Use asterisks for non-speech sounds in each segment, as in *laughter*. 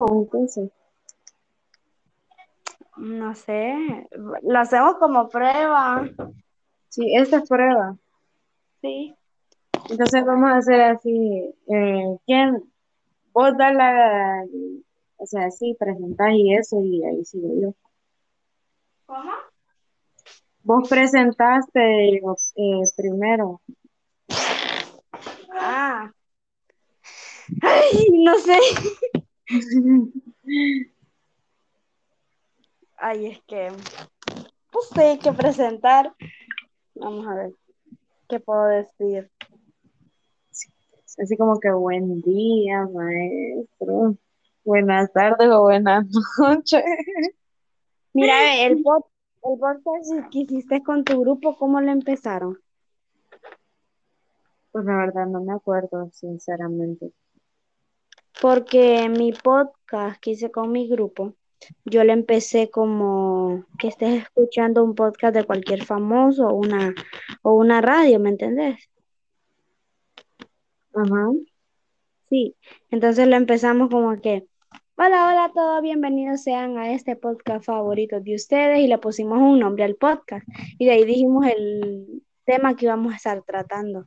entonces. No sé, lo hacemos como prueba. Sí, esta es prueba. Sí. Entonces vamos a hacer así, eh, ¿quién? Vos das la, o sea, sí, presentás y eso, y ahí sigo yo. ¿Cómo? Vos presentaste eh, primero. Ah. Ay, no sé. *laughs* Ay, es que no sé qué presentar. Vamos a ver. ¿Qué puedo decir? Así como que buen día, maestro. Buenas tardes o buenas noches. Mira, el, pod, el podcast que hiciste con tu grupo, ¿cómo lo empezaron? Pues la verdad no me acuerdo, sinceramente. Porque mi podcast que hice con mi grupo, yo lo empecé como que estés escuchando un podcast de cualquier famoso o una, o una radio, ¿me entendés? Ajá. Sí, entonces lo empezamos como que, hola, hola a todos, bienvenidos sean a este podcast favorito de ustedes y le pusimos un nombre al podcast y de ahí dijimos el tema que íbamos a estar tratando.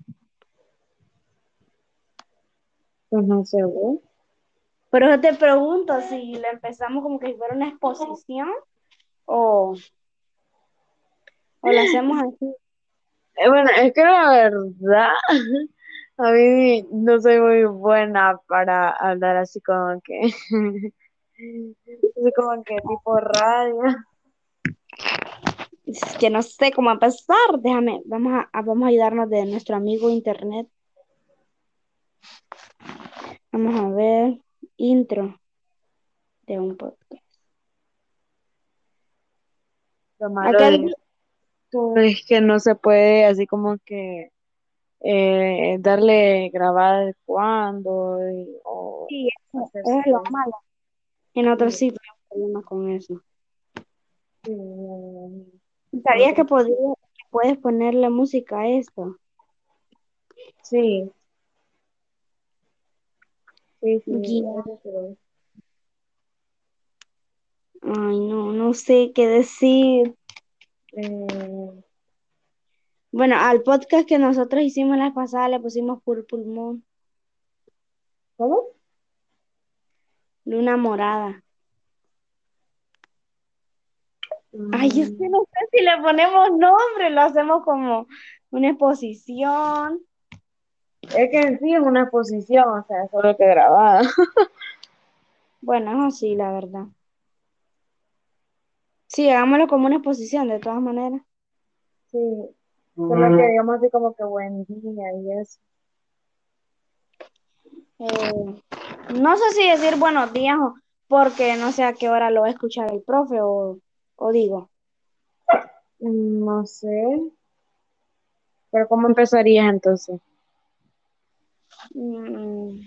Sé, ¿eh? Pero yo te pregunto si lo empezamos como que si fuera una exposición o, o lo hacemos así. Eh, bueno, es que la verdad, *laughs* a mí no soy muy buena para hablar así como que, *laughs* así como que tipo radio. Es que no sé cómo empezar. Déjame, vamos a, a- vamos a ayudarnos de nuestro amigo internet. Vamos a ver, intro de un podcast. Lo malo Aquel- de esto es que no se puede así como que eh, darle grabar de cuándo y- o Sí, eso, es lo malo. En otros Sí. sitios hay problemas con eso. sí, ¿Sabías que, podía- que puedes ponerle música a esto? sí, sí, sí, Guía. Ay, no, no sé qué decir. Eh, Bueno, al podcast que nosotros hicimos la pasada le pusimos Purple Moon, ¿Cómo? Luna Morada. Ay, yo Mm, sí no sé si le ponemos nombre, lo hacemos como una exposición. Es que en sí es una exposición, o sea, solo que grabada. *laughs* Bueno, eso sí, la verdad. Sí, hagámoslo como una exposición, de todas maneras. Sí, solo que digamos así como que buen día y eso. Eh, no sé si decir buenos días o porque no sé a qué hora lo va a escuchar el profe o, o digo. Mm, No sé. Pero ¿cómo empezarías entonces? Mm,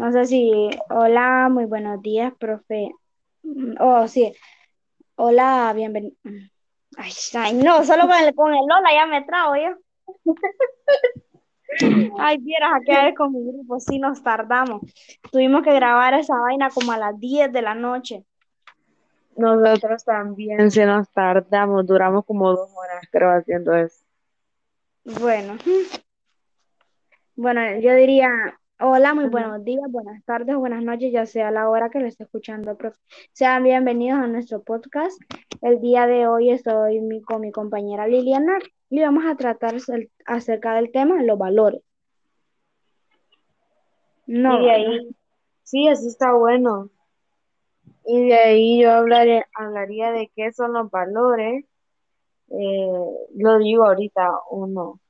no sé si, hola, muy buenos días, profe. Mm, Oh, sí, hola, bienvenido. Ay, ay, no, solo con el, con el hola ya me trago yo. *laughs* Ay, vieras a quedar con mi grupo, sí nos tardamos. Tuvimos que grabar esa vaina como a las 10 de la noche. Nosotros también se nos tardamos, duramos como dos horas creo haciendo eso. Bueno, bueno, yo diría, hola, muy buenos días, buenas tardes buenas noches, ya sea la hora que lo esté escuchando, profe. Sean bienvenidos a nuestro podcast. El día de hoy estoy con mi compañera Liliana y vamos a tratar acerca del tema los valores. No, Y de ahí, sí, así está bueno. Y de ahí yo hablaré, hablaría de qué son los valores. Eh, lo digo ahorita o no.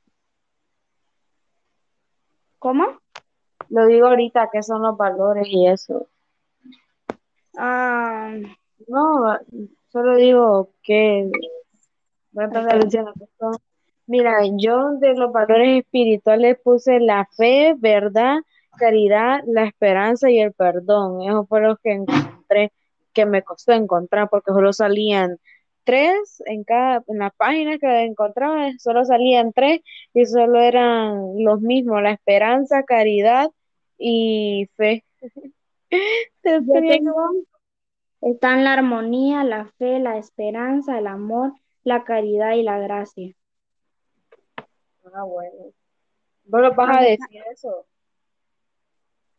¿cómo? Lo digo ahorita qué son los valores y eso. Ah, No, solo digo que voy a empezar diciendo que son. Mira, yo de los valores espirituales puse la fe, verdad, caridad, la esperanza y el perdón. Esos fueron los que encontré, que me costó encontrar porque solo salían tres en cada, en la página que encontraba, solo salían tres y solo eran los mismos, la esperanza, caridad y fe. *laughs* Tengo, están la armonía, la fe, la esperanza, el amor, la caridad y la gracia. Ah, bueno. ¿Vos lo vas a decir eso?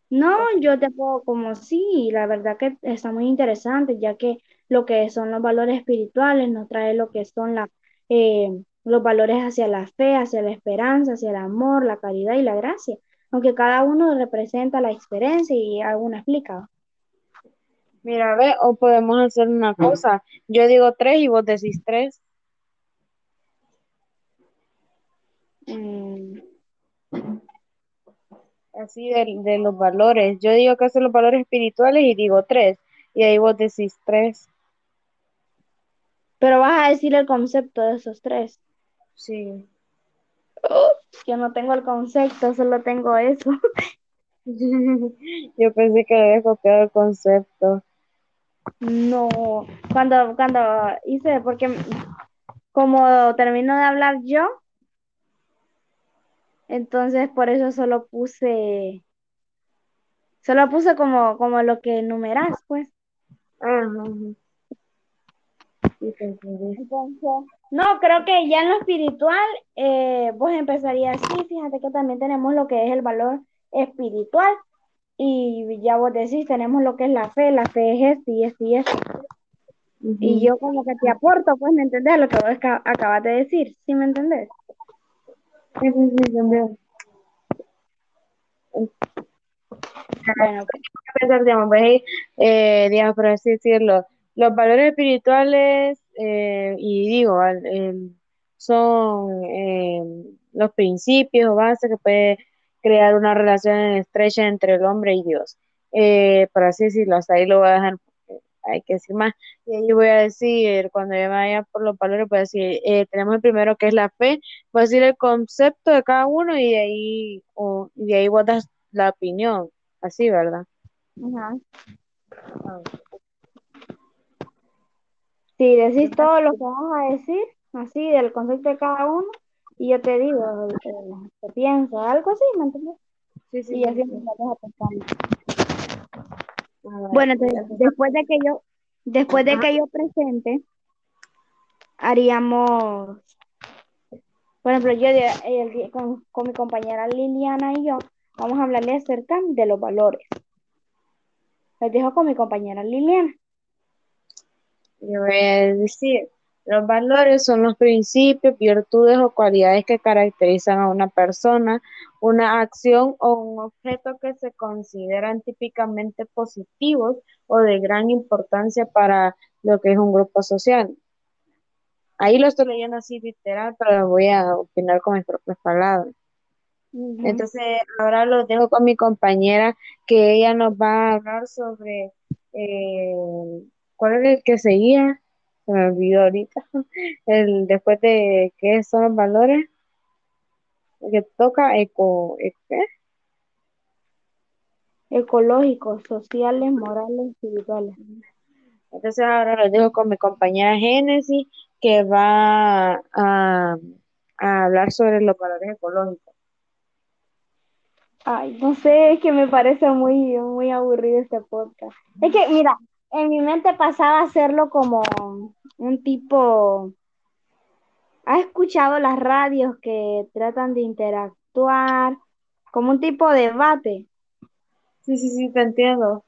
No, yo te puedo como sí, la verdad que está muy interesante, ya que lo que son los valores espirituales nos trae lo que son la, eh, los valores hacia la fe, hacia la esperanza, hacia el amor, la caridad y la gracia, aunque cada uno representa la experiencia y alguna explica. Mira, ve, o podemos hacer una cosa, yo digo tres y vos decís tres. Mm, Así de, de los valores. Yo digo que son los valores espirituales y digo tres. Y ahí vos decís tres. pero vas a decir el concepto de esos tres. Sí. Yo no tengo el concepto, solo tengo eso. *laughs* Yo pensé que había copiado el concepto. No, cuando, cuando hice, porque como termino de hablar yo, entonces por eso solo puse, solo puse como, como lo que enumeras, pues. Ajá. Entonces, no, creo que ya en lo espiritual, eh, vos empezarías así, fíjate que también tenemos lo que es el valor espiritual, y ya vos decís, tenemos lo que es la fe, la fe es esto y esto y esto. Y yo como que te aporto, pues, ¿me entendés? Lo que vos aca- acabas de decir, ¿sí me entendés? Sí, sí, sí, también. Bueno, pensar, digamos, ¿veis? Eh, digamos, por así decirlo, los valores espirituales, eh, y digo, el- son eh, los principios o bases que puede crear una relación estrecha entre el hombre y Dios. Eh, por así decirlo, hasta ahí lo voy a dejar, hay que decir más. Y ahí voy a decir, cuando yo vaya por los valores, voy a decir, eh, tenemos el primero que es la fe, voy a decir el concepto de cada uno y de ahí, o, y de ahí vos das la opinión, así, ¿verdad? Si decís todo lo que vas a decir, así, del concepto de cada uno, y yo te digo, eh, te pienso, algo así, ¿me entiendes? Sí, sí, Y sí, así sí. me vas a pensar. Bueno, entonces, después de que yo, después de que yo presente, haríamos, por ejemplo, yo el con, con mi compañera Liliana y yo, vamos a hablarle acerca de los valores. Les dejo con mi compañera Liliana. yo voy a decir, los valores son los principios, virtudes o cualidades que caracterizan a una persona, una acción o un objeto que se consideran típicamente positivos o de gran importancia para lo que es un grupo social. Ahí lo estoy leyendo así literal, pero voy a opinar con mis propias palabras. Entonces, ahora lo dejo con mi compañera, que ella nos va a hablar sobre eh, cuál era el que seguía. Se me olvidó ahorita. *laughs* El después de qué son los valores que toca eco, ¿qué? Ecológicos, sociales, morales, espirituales. Entonces ahora lo dejo con mi compañera Génesis, que va a, a hablar sobre los valores ecológicos. Ay, no sé, es que me parece muy, muy aburrido este podcast. Es que, mira, en mi mente pasaba hacerlo como un tipo. ¿Has escuchado las radios que tratan de interactuar? Como un tipo de debate. Sí, sí, sí, te entiendo.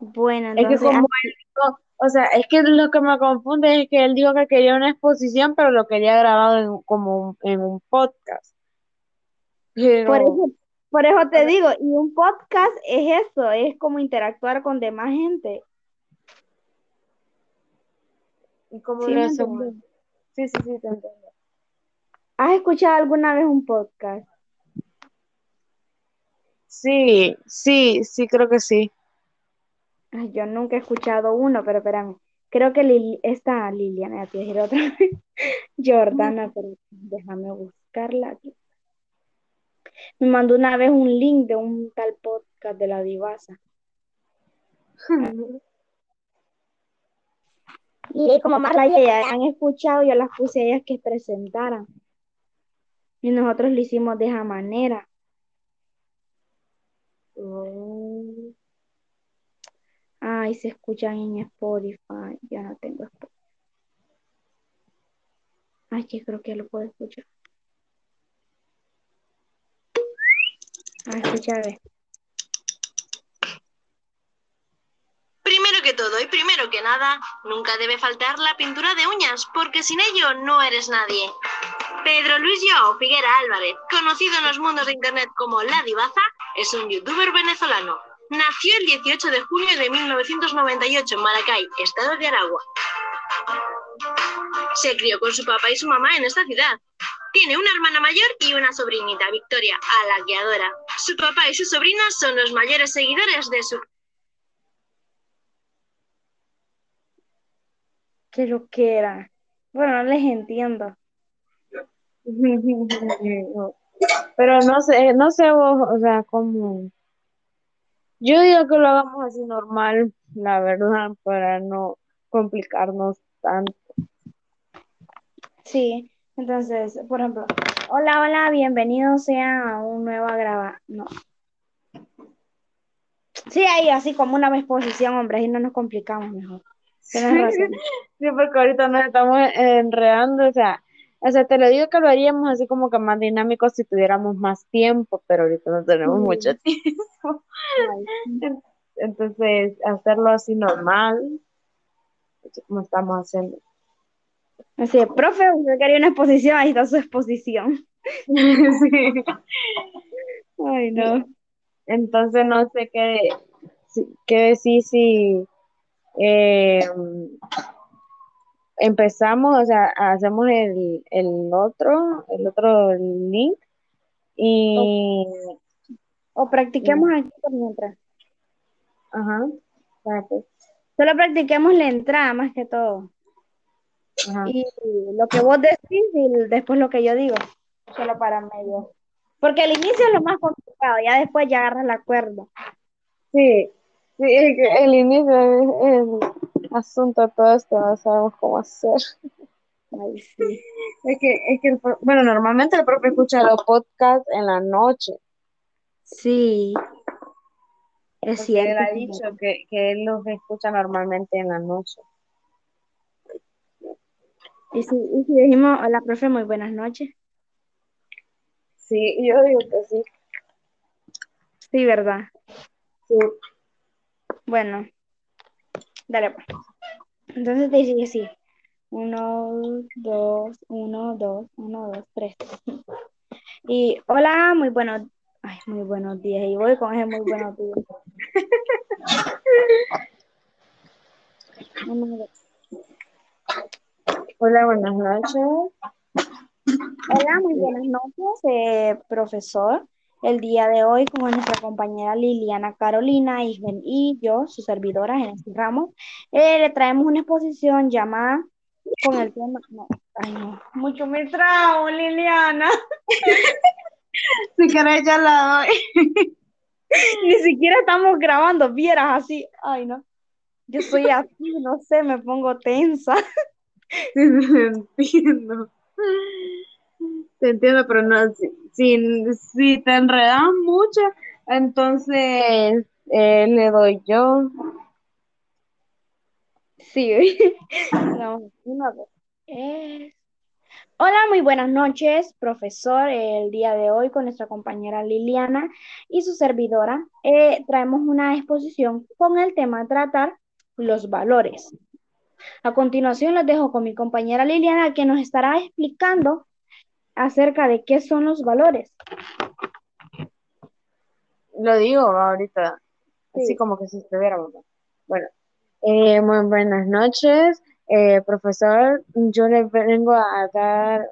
Bueno, Es que entonces, como ah, él dijo, o sea, es que lo que me confunde es que él dijo que quería una exposición, pero lo quería grabado en, como un- en un podcast. por eso, por eso te digo, y un podcast es eso, es como interactuar con demás gente. ¿Y cómo ¿Sí lo me hacemos? entiendes? Sí, sí, sí, te entiendo. ¿Has escuchado alguna vez un podcast? Sí, sí, sí, creo que sí. Ay, yo nunca he escuchado uno, pero espérame. Creo que Lili, esta Liliana, ya te otra vez. *laughs* Jordana, pero déjame buscarla aquí. Me mandó una vez un link de un tal podcast de la Divasa. Y como más ya han escuchado, yo las puse a ellas que presentaran. Y nosotros lo hicimos de esa manera. Oh. Ay, se escuchan en Spotify. Ya no tengo Spotify. Ay, que creo que lo puedo escuchar. Ay, escucha, Primero todo y primero que nada, nunca debe faltar la pintura de uñas, porque sin ello no eres nadie. Pedro Luis Joao Figuera Álvarez, conocido en los mundos de internet como La Divaza, es un youtuber venezolano. Nació el 18 de junio de 1998 en Maracay, estado de Aragua. Se crió con su papá y su mamá en esta ciudad. Tiene una hermana mayor y una sobrinita, Victoria, a la que adora. Su papá y su sobrina son los mayores seguidores de su ¿Qué lo que era? Bueno, no les entiendo. *laughs* Pero no sé, no sé vos, o sea, como... Yo digo que lo hagamos así normal, la verdad, para no complicarnos tanto. Sí, entonces, por ejemplo, hola, hola, bienvenidos sean a un nuevo graba. No. Sí, ahí así como una exposición, hombre, ahí no nos complicamos mejor. Tienes *laughs* razón. Sí, porque ahorita nos estamos enredando, o sea, o sea, te lo digo que lo haríamos así como que más dinámico si tuviéramos más tiempo, pero ahorita no tenemos Sí. mucho *laughs* tiempo. Ay, Entonces, hacerlo así normal, como estamos haciendo. Así, profe, usted quería una exposición, ahí está su exposición. *laughs* Sí. Ay, no. Entonces, no sé qué, qué decir si eh, empezamos, o sea, hacemos el, el otro, el otro link y, O practiquemos aquí por mientras. ajá, Solo practiquemos la entrada más que todo. ajá. Y lo que vos decís y después lo que yo digo. Solo para medio. Porque el inicio es lo más complicado, ya después ya agarras la cuerda. Sí, sí, es que el inicio es el asunto todo esto, no sabemos cómo hacer. Ay, sí. Es que, es que el bueno, normalmente el profe escucha los podcasts en la noche, Sí. Es porque él cierto. ha dicho que, que él los escucha normalmente en la noche. Y si, y si dijimos, hola, profe, muy buenas noches. Sí, yo digo que sí. Sí, ¿verdad? Sí. Bueno, dale pues. Entonces te dice así. Uno, dos, uno, dos, uno, dos, tres. Y hola, muy buenos, ay, muy buenos días. Y voy con ese muy buenos días. Hola, buenas noches. Hola, muy buenas noches, eh, profesor. El día de hoy, con nuestra compañera Liliana Carolina Isben y yo, su servidora en este ramo, eh, le traemos una exposición llamada con el tema. No, ay, no, mucho me trago, Liliana. *laughs* Si querés, ya la doy. *laughs* Ni siquiera estamos grabando, vieras así. Ay, no. Yo soy así, no sé, me pongo tensa. Sí, *laughs* entiendo. Te entiendo, pero no, si, si, te enredas mucho, entonces eh, le doy yo. Sí. *laughs* No, vez. Eh, Hola, muy buenas noches, profesor. El día de hoy con nuestra compañera Liliana y su servidora eh, traemos una exposición con el tema tratar los valores. A continuación los dejo con mi compañera Liliana que nos estará explicando acerca de qué son los valores. Lo digo ahorita, así Sí. como que si estuviéramos. Bueno, eh, muy buenas noches, eh, profesor. Yo le vengo a dar,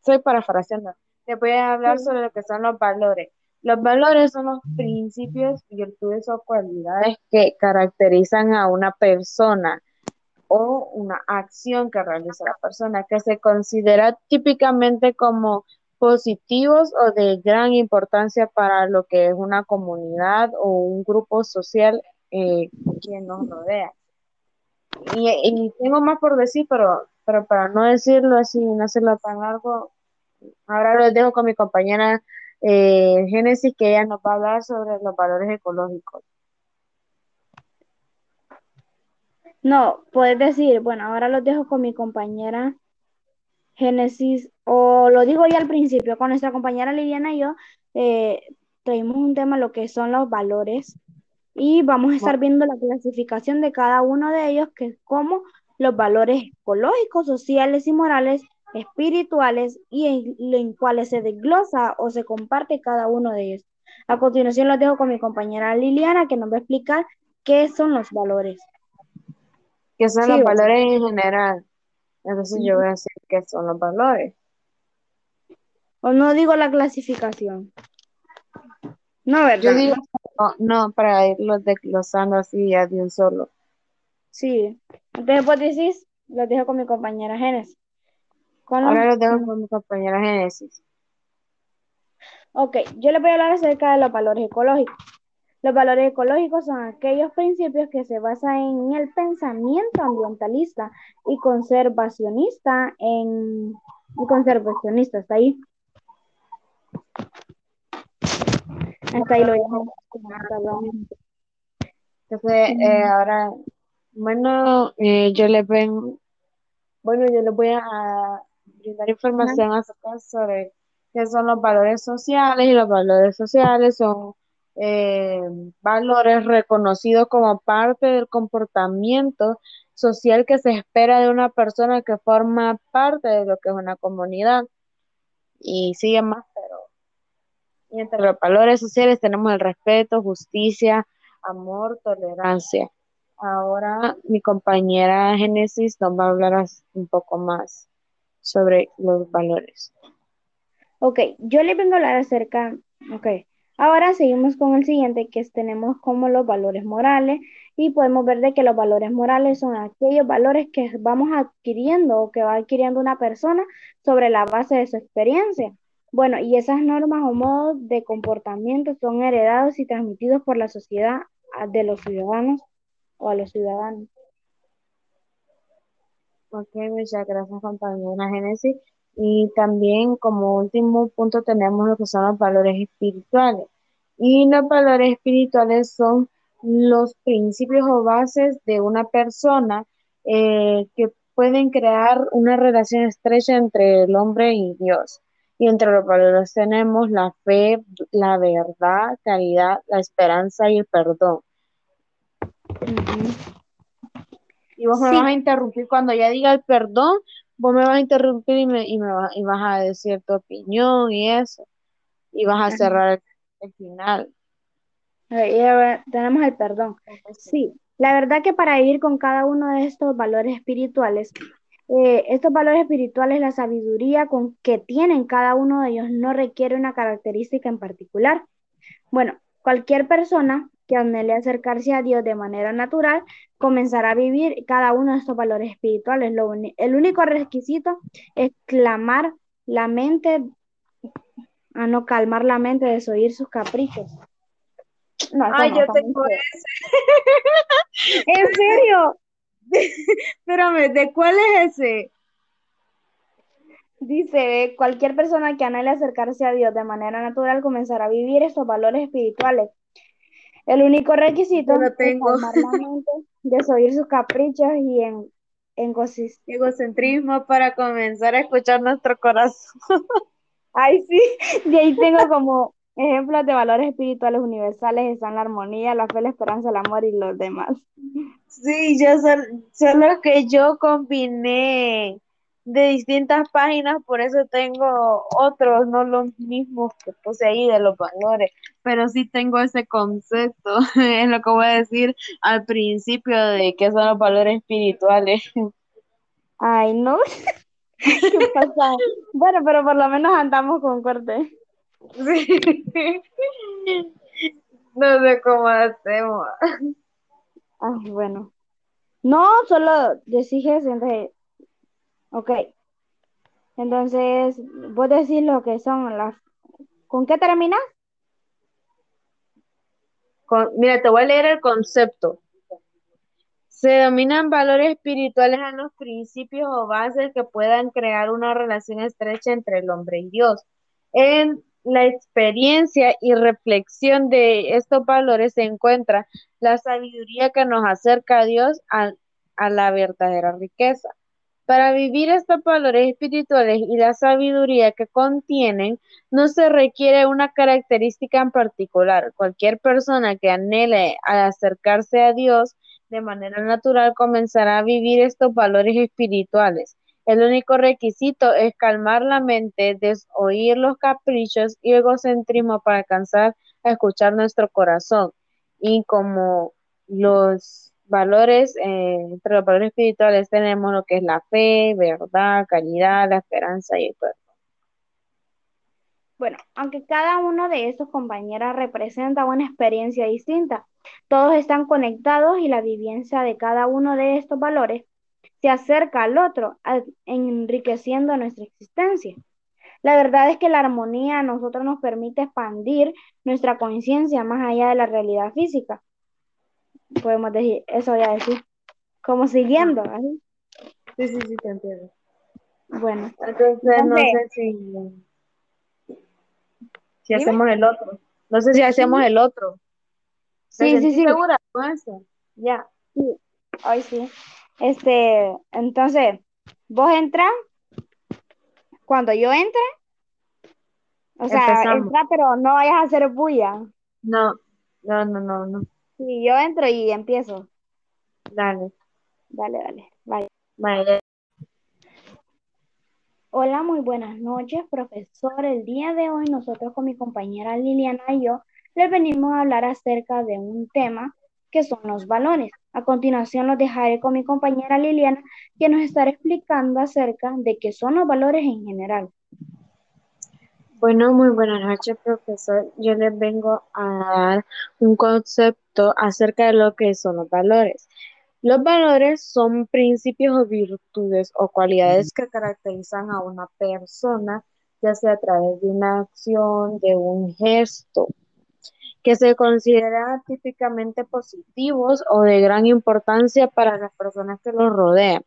soy parafraseando, le voy a hablar Sí. sobre lo que son los valores. Los valores son los principios, virtudes o cualidades que caracterizan a una persona o una acción que realiza la persona, que se considera típicamente como positivos o de gran importancia para lo que es una comunidad o un grupo social eh, que nos rodea. Y, y tengo más por decir, pero, pero para no decirlo así, no hacerlo tan largo, ahora lo dejo con mi compañera eh, Génesis, que ella nos va a hablar sobre los valores ecológicos. No, puedes decir, bueno, ahora los dejo con mi compañera Génesis, o lo digo ya al principio, con nuestra compañera Liliana y yo, eh, traímos un tema, lo que son los valores, y vamos a estar viendo la clasificación de cada uno de ellos, que es como los valores ecológicos, sociales y morales, espirituales, y en, en cuáles se desglosa o se comparte cada uno de ellos. A continuación los dejo con mi compañera Liliana, que nos va a explicar qué son los valores. ¿Qué son Sí, los valores en general? Entonces yo voy a decir qué son los valores. O no digo la clasificación. No, Yo ¿verdad? digo, no, no, para irlos desglosando así ya de un solo. Sí. Entonces vos decís, los dejo con mi compañera Génesis. Ahora los dejo con mi compañera Génesis. Ok, yo les voy a hablar acerca de los valores ecológicos. Los valores ecológicos son aquellos principios que se basan en el pensamiento ambientalista y conservacionista en y conservacionista, ¿está ahí? Hasta ahí lo dejamos. Entonces, eh, ahora, bueno, eh, yo les ven, bueno, yo les voy a brindar información acerca sobre qué son los valores sociales y los valores sociales son eh, valores reconocidos como parte del comportamiento social que se espera de una persona que forma parte de lo que es una comunidad y sigue más, pero y entre los valores sociales tenemos el respeto, justicia, amor, tolerancia. Ahora mi compañera Génesis nos va a hablar un poco más sobre los valores. Ok, yo les vengo a hablar acerca, ok, ahora seguimos con el siguiente que tenemos como los valores morales y podemos ver de que los valores morales son aquellos valores que vamos adquiriendo o que va adquiriendo una persona sobre la base de su experiencia. Bueno, y esas normas o modos de comportamiento son heredados y transmitidos por la sociedad de los ciudadanos o a los ciudadanos. Ok, muchas gracias compañera Génesis. Y también como último punto tenemos lo que son los valores espirituales. Y los valores espirituales son los principios o bases de una persona eh, que pueden crear una relación estrecha entre el hombre y Dios. Y entre los valores tenemos la fe, la verdad, caridad, la esperanza y el perdón. Y vos me vas a interrumpir cuando ya diga el perdón, vos me vas a interrumpir y, me, y, me va- y vas a decir tu opinión y eso. Y vas a cerrar el, el final. Ok, y ahora tenemos el perdón. Sí, la verdad que para vivir con cada uno de estos valores espirituales, eh, estos valores espirituales, la sabiduría con que tienen cada uno de ellos no requiere una característica en particular. Bueno, cualquier persona que anhele acercarse a Dios de manera natural comenzará a vivir cada uno de estos valores espirituales. Lo el único requisito es clamar la mente, a no calmar la mente, desoír sus caprichos. No, Ay, no, yo tengo feo. *laughs* ¿En serio? *laughs* Espérame, ¿de cuál es ese? Dice, cualquier persona que anhele acercarse a Dios de manera natural comenzará a vivir estos valores espirituales. El único requisito es tengo. mente, desoír sus caprichos y en, Egocentrismo para comenzar a escuchar nuestro corazón. *laughs* Ay, sí, de ahí tengo como ejemplos de valores espirituales universales, están la armonía, la fe, la esperanza, el amor y los demás. Sí, yo sol- solo que yo combiné de distintas páginas, por eso tengo otros, no los mismos que puse ahí de los valores, pero sí tengo ese concepto, *laughs* es lo que voy a decir al principio de qué son los valores espirituales. *laughs* Ay, no, *laughs* ¿qué pasa? Bueno, pero por lo menos andamos con corte. Sí. No sé cómo hacemos. Ay, bueno. No, solo decís entonces, ok. Entonces, vos decís lo que son las... ¿Con qué terminas? Mira, te voy a leer el concepto. Se denominan valores espirituales a los principios o bases que puedan crear una relación estrecha entre el hombre y Dios. En la experiencia y reflexión de estos valores se encuentra la sabiduría que nos acerca a Dios a, a la verdadera riqueza. Para vivir estos valores espirituales y la sabiduría que contienen, no se requiere una característica en particular. Cualquier persona que anhele acercarse a Dios de manera natural comenzará a vivir estos valores espirituales. El único requisito es calmar la mente, desoír los caprichos y egocentrismo para alcanzar a escuchar nuestro corazón. Y como los valores, eh, entre los valores espirituales tenemos lo que es la fe, verdad, caridad, la esperanza y el perdón. Bueno, aunque cada uno de estos compañeros representa una experiencia distinta, todos están conectados y la vivencia de cada uno de estos valores se acerca al otro, enriqueciendo nuestra existencia. La verdad es que la armonía a nosotros nos permite expandir nuestra conciencia más allá de la realidad física. Podemos decir, eso voy a decir, como siguiendo, ¿así? Sí, sí, sí, te entiendo. Bueno, Entonces, no sé si, si hacemos el otro. No sé si hacemos el otro. Sí, sí, sí. segura con eso? Ya. Sí, hoy sí. Este, entonces, vos entras cuando yo entre. O sea, Empezamos. entra, pero no vayas a hacer bulla. No, no, no, no, no. Sí, yo entro y empiezo. Dale. Dale, dale, vaya. Vale. Hola, muy buenas noches, profesor. El día de hoy nosotros con mi compañera Liliana y yo les venimos a hablar acerca de un tema que son los valores. A continuación los dejaré con mi compañera Liliana, que nos estará explicando acerca de qué son los valores en general. Bueno, muy buenas noches, profesor. Yo les vengo a dar un concepto acerca de lo que son los valores. Los valores son principios o virtudes o cualidades que caracterizan a una persona, ya sea a través de una acción, de un gesto, que se consideran típicamente positivos o de gran importancia para las personas que los rodean.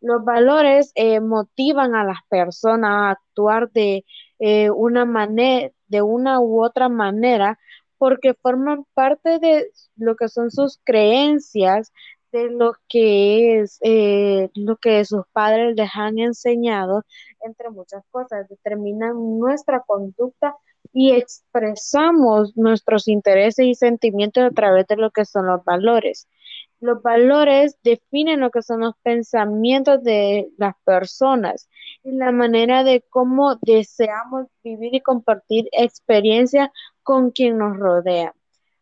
Los valores eh, motivan a las personas a actuar de eh, una manera, de una u otra manera, porque forman parte de lo que son sus creencias, de lo que es eh, lo que sus padres les han enseñado, entre muchas cosas, determinan nuestra conducta y expresamos nuestros intereses y sentimientos a través de lo que son los valores. Los valores definen lo que son los pensamientos de las personas y la manera de cómo deseamos vivir y compartir experiencias con quien nos rodea.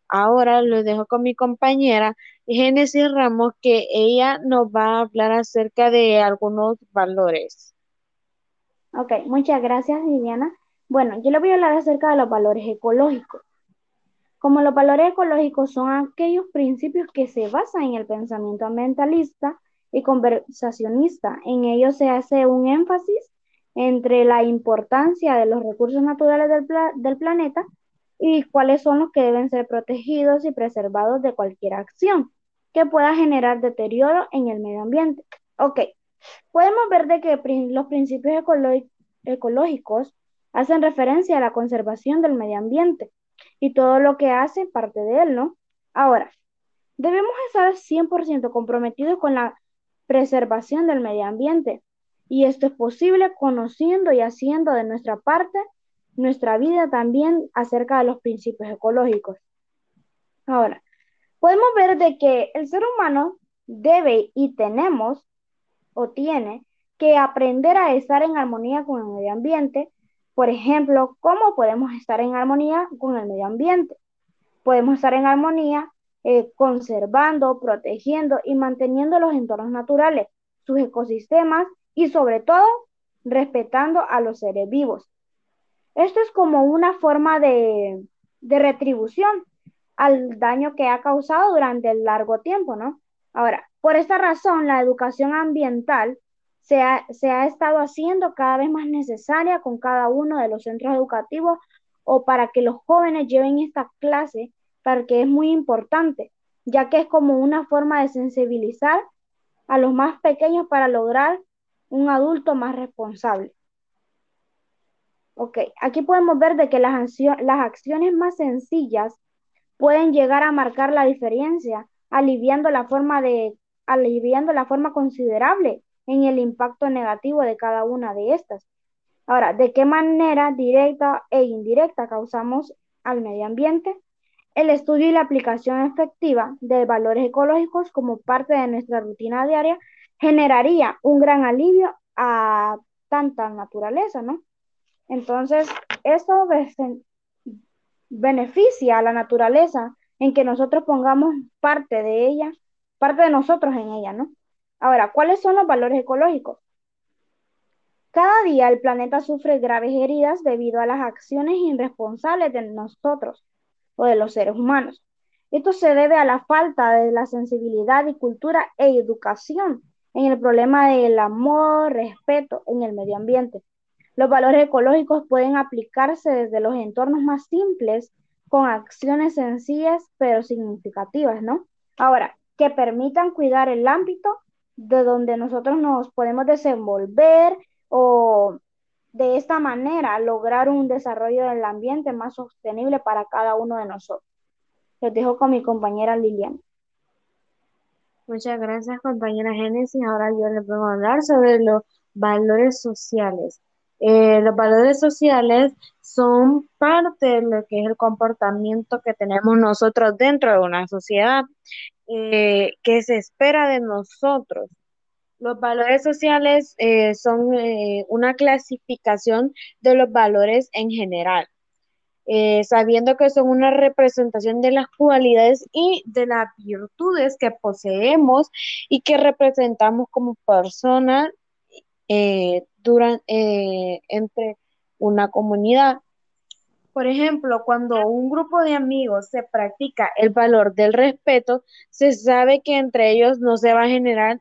Ahora lo dejo con mi compañera Génesis Ramos, que ella nos va a hablar acerca de algunos valores. Ok, muchas gracias, Viviana. Bueno, yo le voy a hablar acerca de los valores ecológicos. Como los valores ecológicos son aquellos principios que se basan en el pensamiento ambientalista y conversacionista. En ellos se hace un énfasis entre la importancia de los recursos naturales del, del planeta y cuáles son los que deben ser protegidos y preservados de cualquier acción que pueda generar deterioro en el medio ambiente. Ok, podemos ver de que los principios ecológicos hacen referencia a la conservación del medio ambiente y todo lo que hace parte de él, ¿no? Ahora, debemos estar 100% comprometidos con la preservación del medio ambiente y esto es posible conociendo y haciendo de nuestra parte nuestra vida también acerca de los principios ecológicos. Ahora, podemos ver de que el ser humano debe y tenemos o tiene que aprender a estar en armonía con el medio ambiente. Por ejemplo, ¿cómo podemos estar en armonía con el medio ambiente? Podemos estar en armonía eh, conservando, protegiendo y manteniendo los entornos naturales, sus ecosistemas y sobre todo respetando a los seres vivos. Esto es como una forma de, de retribución al daño que ha causado durante el largo tiempo, ¿no? Ahora, por esta razón, la educación ambiental se ha, se ha, estado haciendo cada vez más necesaria con cada uno de los centros educativos o para que los jóvenes lleven esta clase, porque es muy importante. ya que es como una forma de sensibilizar a los más pequeños para lograr un adulto más responsable. Ok, aquí podemos ver de que las, las acciones más sencillas pueden llegar a marcar la diferencia, aliviando la forma de aliviando la forma considerable en el impacto negativo de cada una de estas. Ahora, ¿de qué manera directa e indirecta causamos al medio ambiente? El estudio y la aplicación efectiva de valores ecológicos como parte de nuestra rutina diaria generaría un gran alivio a tanta naturaleza, ¿no? Entonces, esto beneficia a la naturaleza en que nosotros pongamos parte de ella, parte de nosotros en ella, ¿no? Ahora, ¿cuáles son los valores ecológicos? Cada día el planeta sufre graves heridas debido a las acciones irresponsables de nosotros o de los seres humanos. Esto se debe a la falta de la sensibilidad y cultura e educación en el problema del amor, respeto en el medio ambiente. Los valores ecológicos pueden aplicarse desde los entornos más simples con acciones sencillas pero significativas, ¿no? Ahora, que permitan cuidar el ámbito de donde nosotros nos podemos desenvolver o de esta manera lograr un desarrollo del ambiente más sostenible para cada uno de nosotros. Los dejo con mi compañera Liliana. Muchas gracias, compañera Génesis. Ahora yo les voy a hablar sobre los valores sociales. Eh, los valores sociales son parte de lo que es el comportamiento que tenemos nosotros dentro de una sociedad eh, que se espera de nosotros. Los valores sociales eh, son una clasificación de los valores en general. Eh, sabiendo que son una representación de las cualidades y de las virtudes que poseemos y que representamos como personas eh, eh, entre una comunidad. Por ejemplo, cuando un grupo de amigos se practica el valor del respeto, se sabe que entre ellos no se va a generar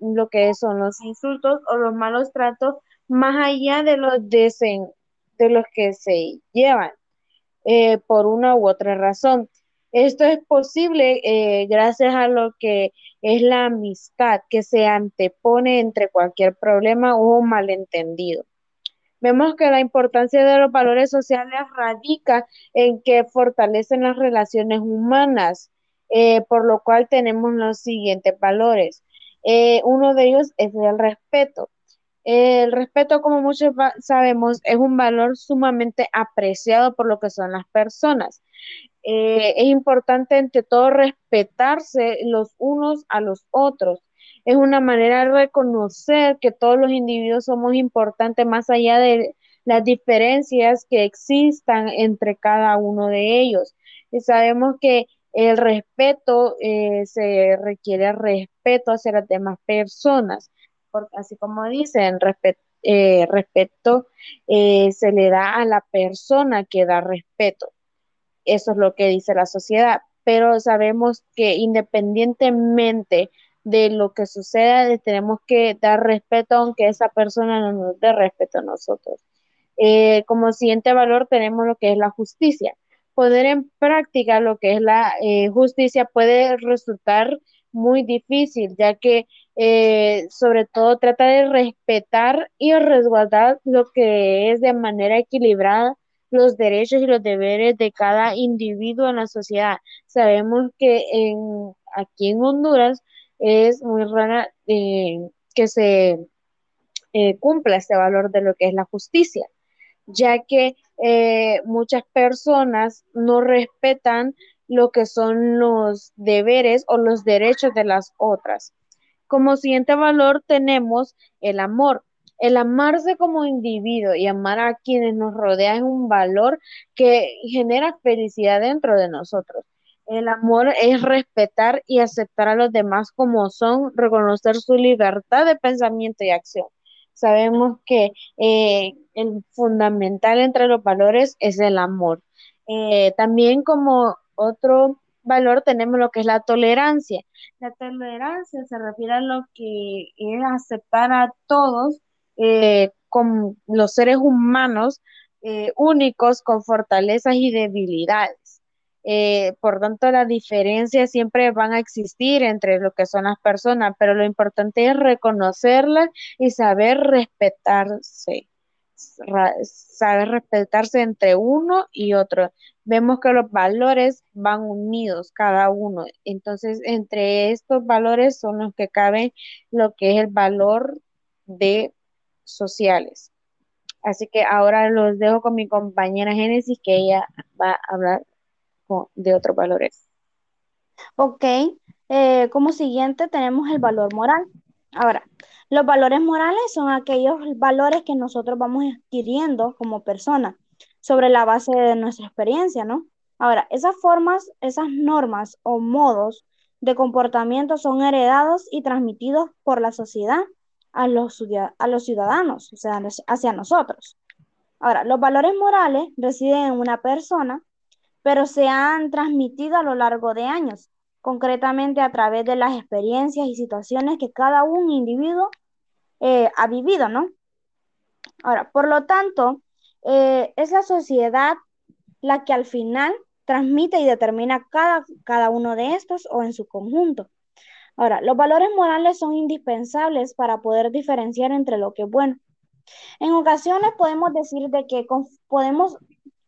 lo que son los insultos o los malos tratos más allá de los, de los que se llevan. Eh, por una u otra razón. Esto es posible eh, gracias a lo que es la amistad que se antepone entre cualquier problema o malentendido. Vemos que la importancia de los valores sociales radica en que fortalecen las relaciones humanas, eh, por lo cual tenemos los siguientes valores. uno de ellos es el respeto. El respeto, como muchos sabemos, es un valor sumamente apreciado por lo que son las personas. Eh, es importante entre todo respetarse los unos a los otros. Es una manera de reconocer que todos los individuos somos importantes más allá de las diferencias que existan entre cada uno de ellos. Y sabemos que el respeto eh, se requiere respeto hacia las demás personas así como dicen, eh, respeto eh, se le da a la persona que da respeto. Eso es lo que dice la sociedad. Pero sabemos que independientemente de lo que suceda, tenemos que dar respeto aunque esa persona no nos dé respeto a nosotros. Eh, como siguiente valor tenemos lo que es la justicia. Poner en práctica lo que es la justicia puede resultar muy difícil, ya que eh, sobre todo trata de respetar y resguardar lo que es de manera equilibrada los derechos y los deberes de cada individuo en la sociedad. Sabemos que en, aquí en Honduras es muy rara eh, que se eh, cumpla este valor de lo que es la justicia, ya que muchas personas no respetan lo que son los deberes o los derechos de las otras. Como siguiente valor tenemos el amor. El amarse como individuo y amar a quienes nos rodean es un valor que genera felicidad dentro de nosotros. El amor es respetar y aceptar a los demás como son, reconocer su libertad de pensamiento y acción. Sabemos que eh, el fundamental entre los valores es el amor. Eh, también como otro valor tenemos lo que es la tolerancia. La tolerancia se refiere a lo que es aceptar a todos eh, como los seres humanos eh, únicos con fortalezas y debilidades. Eh, por tanto, las diferencias siempre van a existir entre lo que son las personas, pero lo importante es reconocerlas y saber respetarse, saber respetarse entre uno y otro. Vemos que los valores van unidos cada uno, entonces entre estos valores son los que caben lo que es el valor de sociales. Así que ahora los dejo con mi compañera Génesis, que ella va a hablar de otros valores. Ok, eh, como siguiente tenemos el valor moral. Ahora, los valores morales son aquellos valores que nosotros vamos adquiriendo como personas sobre la base de nuestra experiencia, ¿no? Ahora, esas formas, esas normas o modos de comportamiento son heredados y transmitidos por la sociedad a los, a los ciudadanos, o sea, hacia nosotros. Ahora, los valores morales residen en una persona, pero se han transmitido a lo largo de años, concretamente a través de las experiencias y situaciones que cada un individuo eh, ha vivido, ¿no? Ahora, por lo tanto, eh, es la sociedad la que al final transmite y determina cada, cada uno de estos o en su conjunto. Ahora, los valores morales son indispensables para poder diferenciar entre lo que es bueno. En ocasiones podemos decir de que podemos,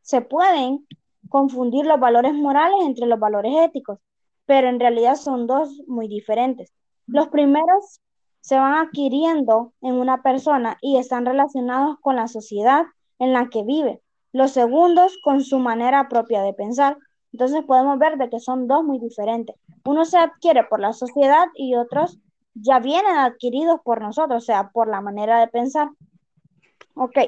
se pueden confundir los valores morales entre los valores éticos, pero en realidad son dos muy diferentes. Los primeros se van adquiriendo en una persona y están relacionados con la sociedad en la que vive. Los segundos con su manera propia de pensar. Entonces podemos ver de que son dos muy diferentes. Uno se adquiere por la sociedad y otros ya vienen adquiridos por nosotros, o sea, por la manera de pensar. Ok.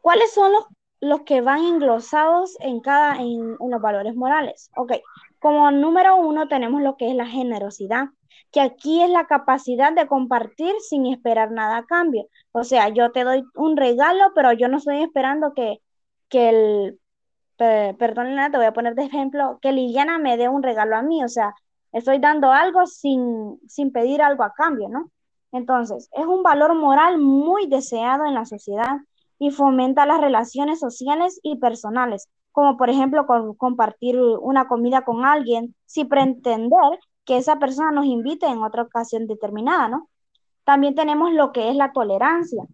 ¿Cuáles son los, los que van englosados en cada, en, en los valores morales? Ok. Como número uno tenemos lo que es la generosidad, que aquí es la capacidad de compartir sin esperar nada a cambio. O sea, yo te doy un regalo, pero yo no estoy esperando que, que el perdón, te voy a poner de ejemplo, que Liliana me dé un regalo a mí, o sea, estoy dando algo sin, sin pedir algo a cambio, ¿no? Entonces, es un valor moral muy deseado en la sociedad y fomenta las relaciones sociales y personales, como por ejemplo compartir una comida con alguien sin pretender que esa persona nos invite en otra ocasión determinada, ¿no? También tenemos lo que es la tolerancia.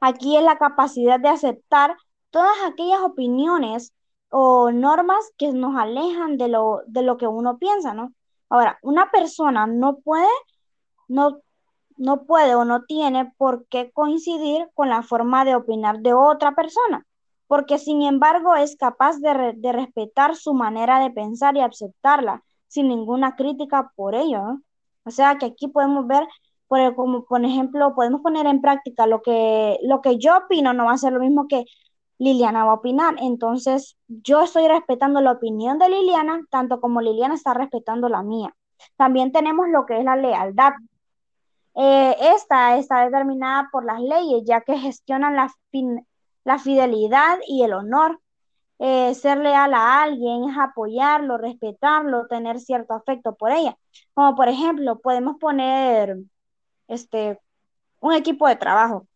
Aquí es la capacidad de aceptar todas aquellas opiniones o normas que nos alejan de lo, de lo que uno piensa, ¿no? Ahora, una persona no puede, no, no puede o no tiene por qué coincidir con la forma de opinar de otra persona, porque sin embargo es capaz de, de respetar su manera de pensar y aceptarla sin ninguna crítica por ello. O sea que aquí podemos ver, por, como por ejemplo, podemos poner en práctica lo que, lo que yo opino, no va a ser lo mismo que Liliana va a opinar. Entonces, yo estoy respetando la opinión de Liliana, tanto como Liliana está respetando la mía. También tenemos lo que es la lealtad. Eh, esta está determinada por las leyes, ya que gestionan la, la fidelidad y el honor. Eh, ser leal a alguien es apoyarlo, respetarlo, tener cierto afecto por ella. Como por ejemplo, podemos poner este, un equipo de trabajo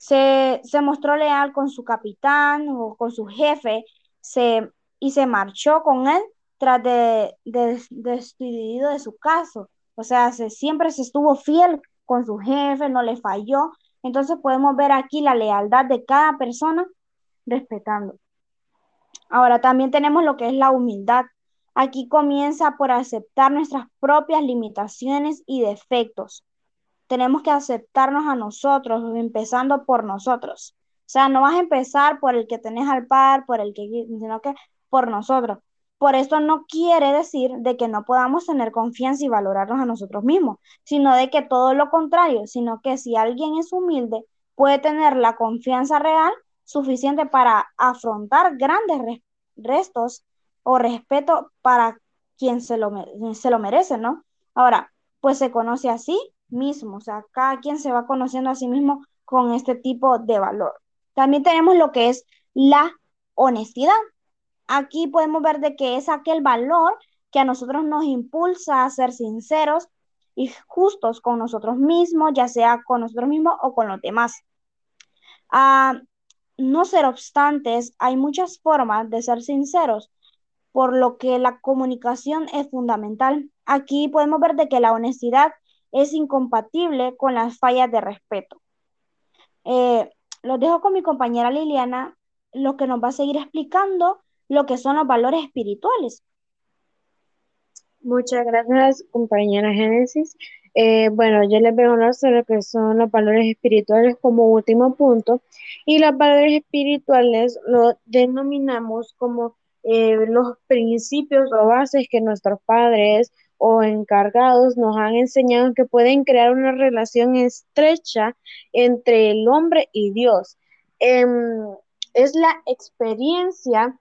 se, mostró leal con su capitán o con su jefe se, y se marchó con él tras de, de, de, su caso. O sea, se, siempre se estuvo fiel con su jefe, no le falló. Entonces podemos ver aquí la lealtad de cada persona respetando. Ahora también tenemos lo que es la humildad. Aquí comienza por aceptar nuestras propias limitaciones y defectos tenemos que aceptarnos a nosotros, empezando por nosotros. O sea, no vas a empezar por el que tenés al par, por el que, sino que por nosotros. Por eso no quiere decir de que no podamos tener confianza y valorarnos a nosotros mismos, sino de que todo lo contrario, sino que si alguien es humilde, puede tener la confianza real suficiente para afrontar grandes restos o respeto para quien se lo, se lo merece, ¿no? Ahora, pues se conoce así mismo, o sea, cada quien se va conociendo a sí mismo con este tipo de valor. También tenemos lo que es la honestidad. Aquí podemos ver de que es aquel valor que a nosotros nos impulsa a ser sinceros y justos con nosotros mismos, ya sea con nosotros mismos o con los demás. Ah, no ser obstantes, hay muchas formas de ser sinceros, por lo que la comunicación es fundamental. Aquí podemos ver de que la honestidad es incompatible con las fallas de respeto. Eh, los dejo con mi compañera Liliana, lo que nos va a seguir explicando lo que son los valores espirituales. Muchas gracias, compañera Génesis. Eh, bueno, yo les voy a hablar sobre lo que son los valores espirituales como último punto. Y los valores espirituales lo denominamos como eh, los principios o bases que nuestros padres o encargados nos han enseñado que pueden crear una relación estrecha entre el hombre y Dios. Em, es la experiencia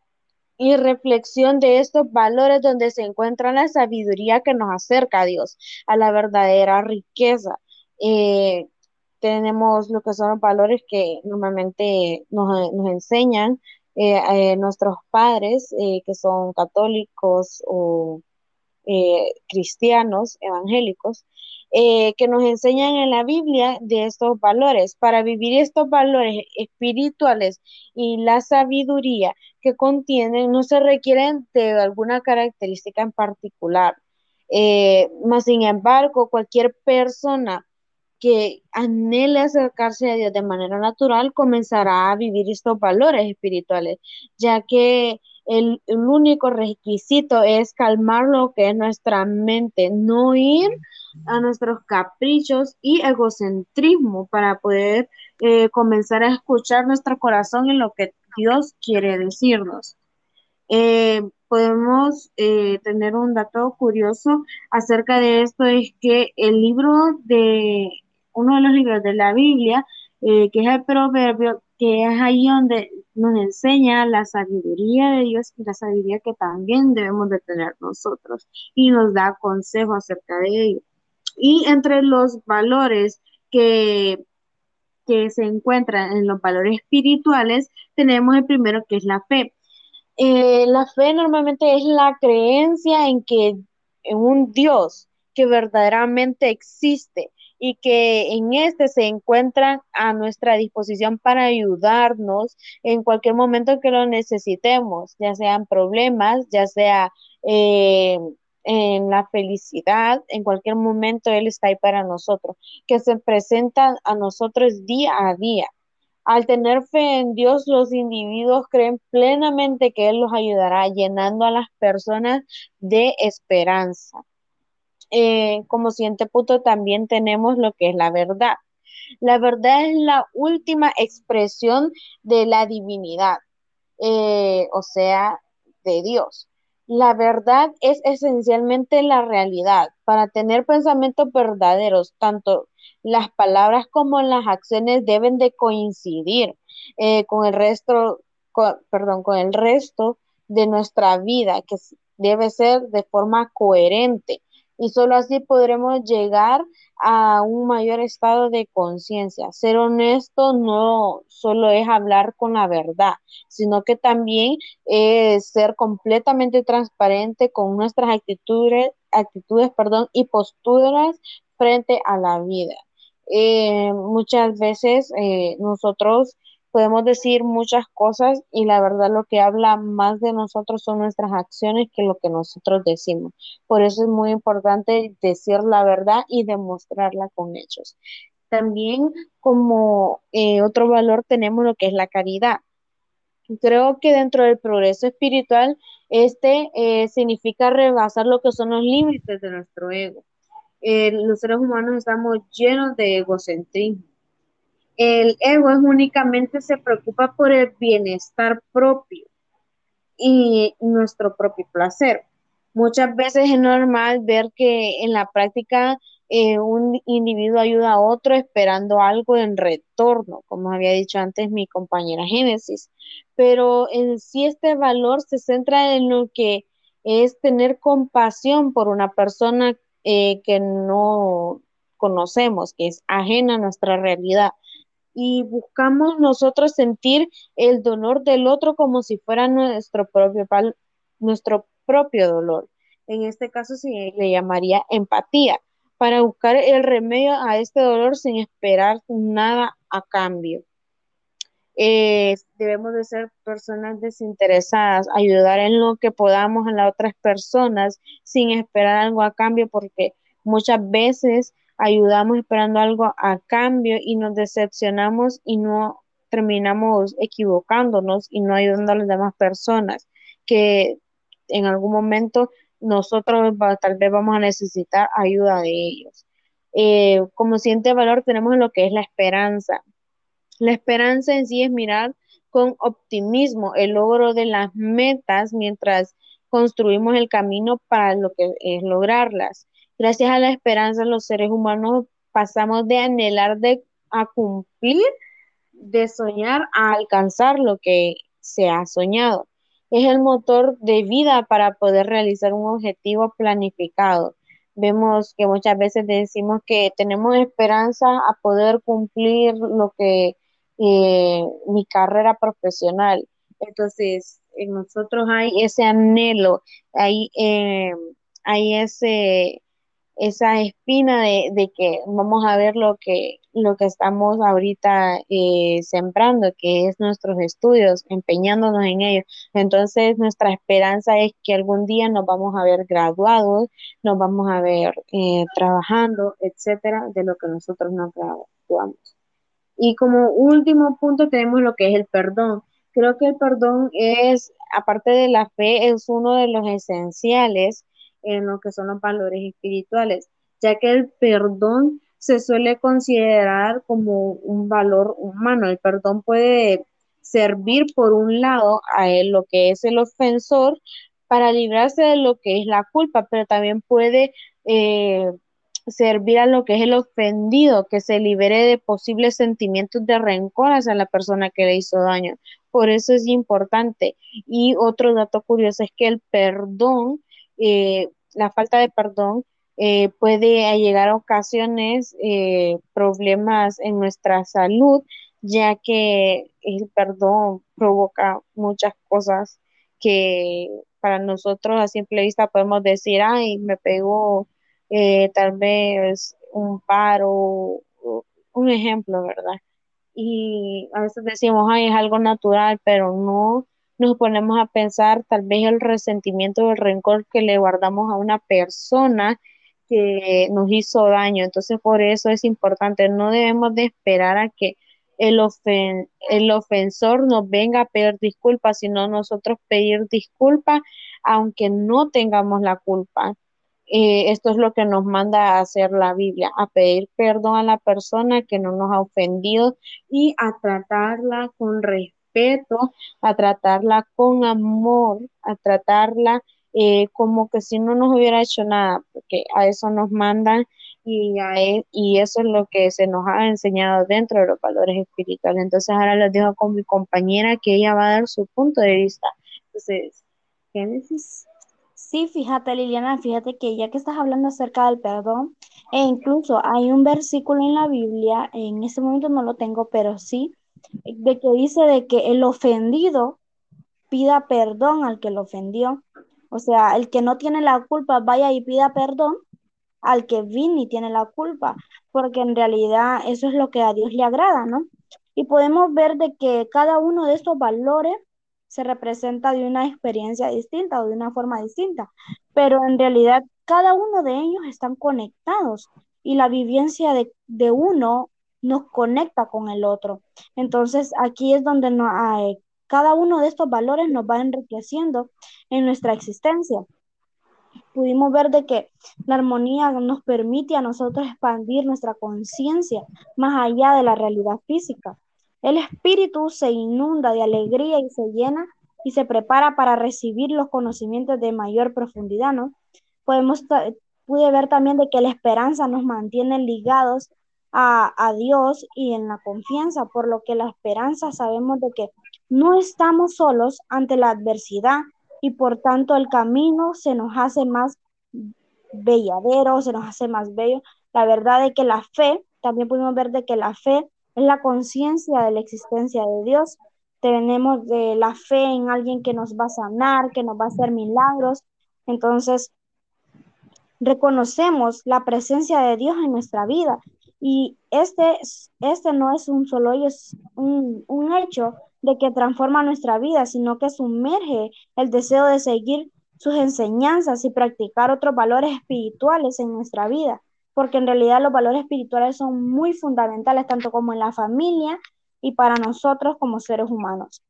y reflexión de estos valores donde se encuentra la sabiduría que nos acerca a Dios, a la verdadera riqueza. Eh, tenemos lo que son los valores que normalmente nos, enseñan eh, nuestros padres, eh, que son católicos o cristianos, evangélicos, que nos enseñan en la Biblia de estos valores. Para vivir estos valores espirituales y la sabiduría que contienen no se requieren de alguna característica en particular. Eh, más sin embargo, cualquier persona que anhele acercarse a Dios de manera natural comenzará a vivir estos valores espirituales, ya que el, único requisito es calmar lo que es nuestra mente, no ir a nuestros caprichos y egocentrismo para poder eh, comenzar a escuchar nuestro corazón en lo que Dios quiere decirnos. Eh, podemos eh, tener un dato curioso acerca de esto, es que el libro de, uno de los libros de la Biblia, que es el proverbio, que es ahí donde nos enseña la sabiduría de Dios y la sabiduría que también debemos de tener nosotros y nos da consejo acerca de ello. Y entre los valores que, que se encuentran en los valores espirituales, tenemos el primero que es la fe. Eh, la fe normalmente es la creencia en que en un Dios que verdaderamente existe y que en este se encuentran a nuestra disposición para ayudarnos en cualquier momento que lo necesitemos, ya sean problemas, ya sea eh, en la felicidad, en cualquier momento Él está ahí para nosotros, que se presentan a nosotros día a día. Al tener fe en Dios, los individuos creen plenamente que Él los ayudará, llenando a las personas de esperanza. Eh, como siguiente punto también tenemos lo que es la verdad. La verdad es la última expresión de la divinidad, eh, o sea, de Dios. La verdad es esencialmente la realidad. Para tener pensamientos verdaderos, tanto las palabras como las acciones deben de coincidir eh, con el resto, perdón, con el resto de nuestra vida, que debe ser de forma coherente y solo así podremos llegar a un mayor estado de conciencia. Ser honesto no solo es hablar con la verdad, sino que también es ser completamente transparente con nuestras actitudes, actitudes perdón, y posturas frente a la vida. Eh, muchas veces eh, nosotros podemos decir muchas cosas y la verdad lo que habla más de nosotros son nuestras acciones que lo que nosotros decimos. Por eso es muy importante decir la verdad y demostrarla con hechos. También como eh, otro valor tenemos lo que es la caridad. Creo que dentro del progreso espiritual, este eh, significa rebasar lo que son los límites de nuestro ego. Eh, los seres humanos estamos llenos de egocentrismo el ego es únicamente se preocupa por el bienestar propio y nuestro propio placer. Muchas veces es normal ver que en la práctica eh, un individuo ayuda a otro esperando algo en retorno, como había dicho antes mi compañera Génesis. Pero en sí este valor se centra en lo que es tener compasión por una persona eh, que no conocemos, que es ajena a nuestra realidad y buscamos nosotros sentir el dolor del otro como si fuera nuestro propio, nuestro propio dolor. En este caso se le llamaría empatía, para buscar el remedio a este dolor sin esperar nada a cambio. eh, debemos de ser personas desinteresadas, ayudar en lo que podamos a las otras personas sin esperar algo a cambio, porque muchas veces ayudamos esperando algo a cambio y nos decepcionamos y no terminamos equivocándonos y no ayudando a las demás personas que en algún momento nosotros tal vez vamos a necesitar ayuda de ellos. Eh, como siguiente valor tenemos lo que es la esperanza. La esperanza en sí es mirar con optimismo el logro de las metas mientras construimos el camino para lo que es lograrlas. Gracias a la esperanza los seres humanos pasamos de anhelar de a cumplir, de soñar a alcanzar lo que se ha soñado. Es el motor de vida para poder realizar un objetivo planificado vemos que muchas veces decimos que tenemos esperanza a poder cumplir lo que eh, mi carrera profesional. Entonces, en nosotros hay ese anhelo, hay, eh, hay ese, esa espina de, de, que vamos a ver lo que, lo que estamos ahorita eh, sembrando, que es nuestros estudios, empeñándonos en ellos. Entonces, nuestra esperanza es que algún día nos vamos a ver graduados, nos vamos a ver eh, trabajando, etcétera, de lo que nosotros nos graduamos. Y como último punto tenemos lo que es el perdón. Creo que el perdón es, aparte de la fe, es uno de los esenciales en lo que son los valores espirituales, ya que el perdón se suele considerar como un valor humano. El perdón puede servir por un lado a lo que es el ofensor para librarse de lo que es la culpa, pero también puede eh, servir a lo que es el ofendido, que se libere de posibles sentimientos de rencor hacia la persona que le hizo daño. Por eso es importante. Y otro dato curioso es que el perdón, eh, la falta de perdón, eh, puede llegar a ocasiones eh, problemas en nuestra salud, ya que el perdón provoca muchas cosas que para nosotros a simple vista podemos decir, ay, me pegó tal vez un paro, un ejemplo, ¿verdad? Y a veces decimos, ay, es algo natural, pero no nos ponemos a pensar tal vez el resentimiento o el rencor que le guardamos a una persona que nos hizo daño. Entonces, por eso es importante, no debemos de esperar a que el, el ofensor nos venga a pedir disculpas, sino nosotros pedir disculpas aunque no tengamos la culpa. Eh, esto es lo que nos manda a hacer la Biblia, a pedir perdón a la persona que no nos ha ofendido y a tratarla con respeto, a tratarla con amor, a tratarla eh, como que si no nos hubiera hecho nada, porque a eso nos mandan y, a e, y eso es lo que se nos ha enseñado dentro de los valores espirituales. Entonces ahora les dejo con mi compañera que ella va a dar su punto de vista. Entonces, Génesis. Sí, fíjate Liliana, fíjate que ya que estás hablando acerca del perdón, e incluso hay un versículo en la Biblia, en este momento no lo tengo, pero sí, de que dice de que el ofendido pida perdón al que lo ofendió. O sea, el que no tiene la culpa vaya y pida perdón al que vino y tiene la culpa, porque en realidad eso es lo que a Dios le agrada, ¿no? Y podemos ver de que cada uno de estos valores se representa de una experiencia distinta o de una forma distinta, pero en realidad cada uno de ellos están conectados y la vivencia de, de uno nos conecta con el otro. Entonces aquí es donde no hay, cada uno de estos valores nos va enriqueciendo en nuestra existencia. Pudimos ver de que la armonía nos permite a nosotros expandir nuestra conciencia más allá de la realidad física. El espíritu se inunda de alegría y se llena y se prepara para recibir los conocimientos de mayor profundidad, ¿no? Podemos, pude ver también de que la esperanza nos mantiene ligados a, a Dios y en la confianza, por lo que la esperanza sabemos de que no estamos solos ante la adversidad y por tanto el camino se nos hace más belladero, se nos hace más bello. La verdad es que la fe, también pudimos ver de que la fe es la conciencia de la existencia de Dios. Tenemos de la fe en alguien que nos va a sanar, que nos va a hacer milagros. Entonces, reconocemos la presencia de Dios en nuestra vida Y este, este no es un solo un hecho de que transforma nuestra vida, sino que sumerge el deseo de seguir sus enseñanzas y practicar otros valores espirituales en nuestra vida, porque en realidad los valores espirituales son muy fundamentales tanto como en la familia y para nosotros como seres humanos.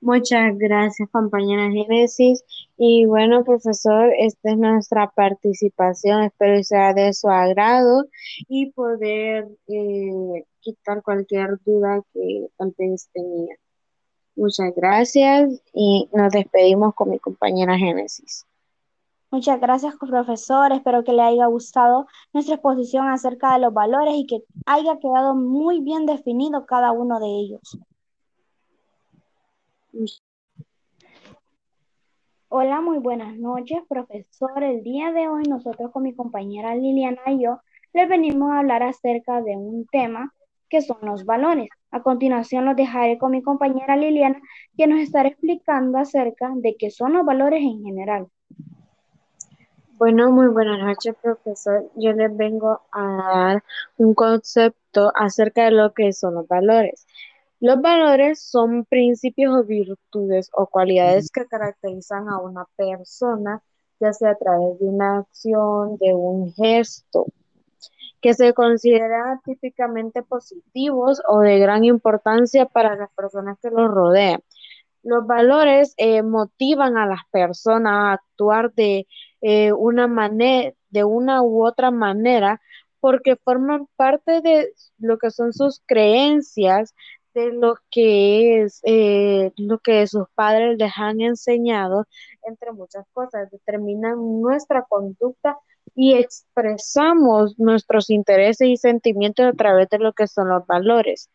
Muchas gracias, compañera Génesis. Y bueno, profesor, esta es nuestra participación. Espero que sea de su agrado y poder eh, quitar cualquier duda que tal vez tenía. Muchas gracias y nos despedimos con mi compañera Génesis. Muchas gracias, profesor. Espero que le haya gustado nuestra exposición acerca de los valores y que haya quedado muy bien definido cada uno de ellos. Hola, muy buenas noches, profesor. El día de hoy nosotros con mi compañera Liliana y yo les venimos a hablar acerca de un tema que son los valores. A continuación los dejaré con mi compañera Liliana, que nos estará explicando acerca de qué son los valores en general. Bueno, muy buenas noches, profesor. Yo les vengo a dar un concepto acerca de lo que son los valores. Los valores son principios o virtudes o cualidades que caracterizan a una persona, ya sea a través de una acción, de un gesto, que se consideran típicamente positivos o de gran importancia para las personas que los rodean. Los valores eh, motivan a las personas a actuar de eh, una manera, de una u otra manera, porque forman parte de lo que son sus creencias, de lo que es eh, lo que sus padres les han enseñado, entre muchas cosas, determinan nuestra conducta y expresamos nuestros intereses y sentimientos a través de lo que son los valores.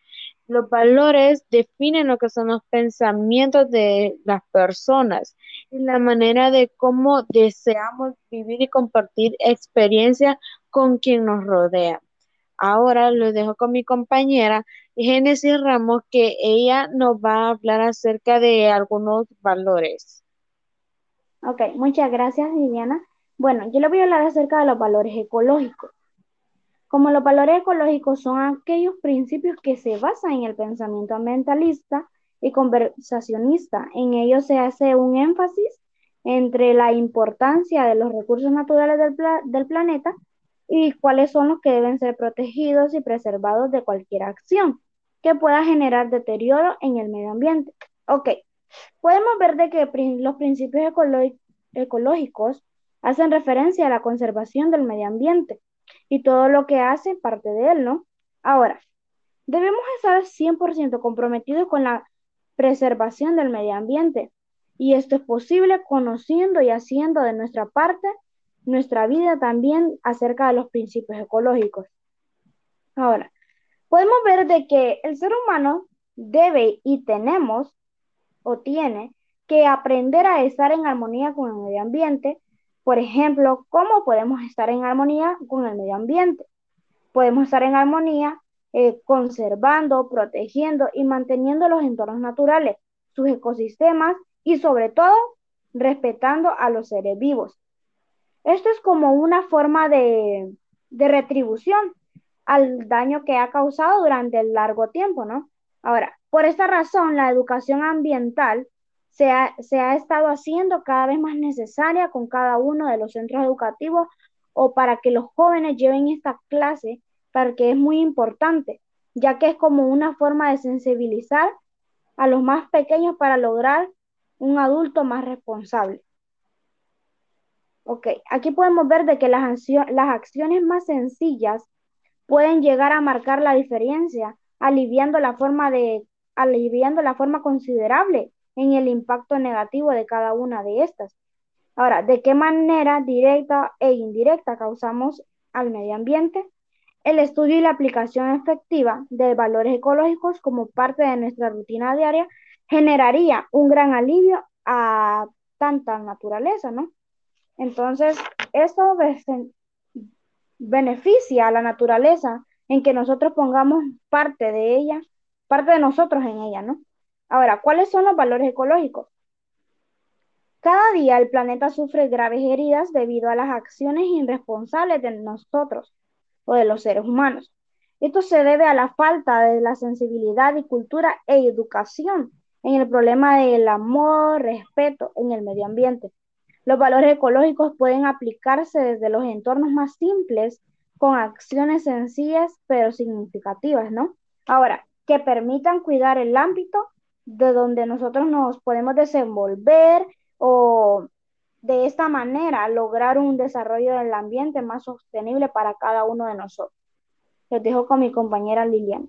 Los valores definen lo que son los pensamientos de las personas y la manera de cómo deseamos vivir y compartir experiencias con quien nos rodea. Ahora lo dejo con mi compañera Génesis Ramos, que ella nos va a hablar acerca de algunos valores. Ok, muchas gracias, Viviana. Bueno, yo le voy a hablar acerca de los valores ecológicos. Como los valores ecológicos son aquellos principios que se basan en el pensamiento ambientalista y conversacionista. En ellos se hace un énfasis entre la importancia de los recursos naturales del, del planeta y cuáles son los que deben ser protegidos y preservados de cualquier acción que pueda generar deterioro en el medio ambiente. Ok, podemos ver de que los principios ecológicos hacen referencia a la conservación del medio ambiente y todo lo que hace parte de él, ¿no? Ahora, debemos estar 100% comprometidos con la preservación del medio ambiente y esto es posible conociendo y haciendo de nuestra parte nuestra vida también acerca de los principios ecológicos. Ahora, podemos ver de que el ser humano debe y tenemos o tiene que aprender a estar en armonía con el medio ambiente. Por ejemplo, ¿cómo podemos estar en armonía con el medio ambiente? Podemos estar en armonía eh, conservando, protegiendo y manteniendo los entornos naturales, sus ecosistemas y sobre todo respetando a los seres vivos. Esto es como una forma de, retribución al daño que ha causado durante el largo tiempo, ¿no? Ahora, por esta razón, la educación ambiental se ha, se ha, estado haciendo cada vez más necesaria con cada uno de los centros educativos o para que los jóvenes lleven esta clase, porque es muy importante, ya que es como una forma de sensibilizar a los más pequeños para lograr un adulto más responsable. Ok, aquí podemos ver de que las, las acciones más sencillas pueden llegar a marcar la diferencia, aliviando la forma de aliviando la forma considerable en el impacto negativo de cada una de estas. Ahora, ¿de qué manera directa e indirecta causamos al medio ambiente? El estudio y la aplicación efectiva de valores ecológicos como parte de nuestra rutina diaria generaría un gran alivio a tanta naturaleza, ¿no? Entonces, esto beneficia a la naturaleza en que nosotros pongamos parte de ella, parte de nosotros en ella, ¿no? Ahora, ¿cuáles son los valores ecológicos? Cada día el planeta sufre graves heridas debido a las acciones irresponsables de nosotros. o de los seres humanos. Esto se debe a la falta de la sensibilidad y cultura e educación en el problema del amor, respeto en el medio ambiente. Los valores ecológicos pueden aplicarse desde los entornos más simples con acciones sencillas pero significativas, ¿no? Ahora, que permitan cuidar el ámbito de donde nosotros nos podemos desenvolver o de esta manera lograr un desarrollo del ambiente más sostenible para cada uno de nosotros. Les dejo con mi compañera Liliana.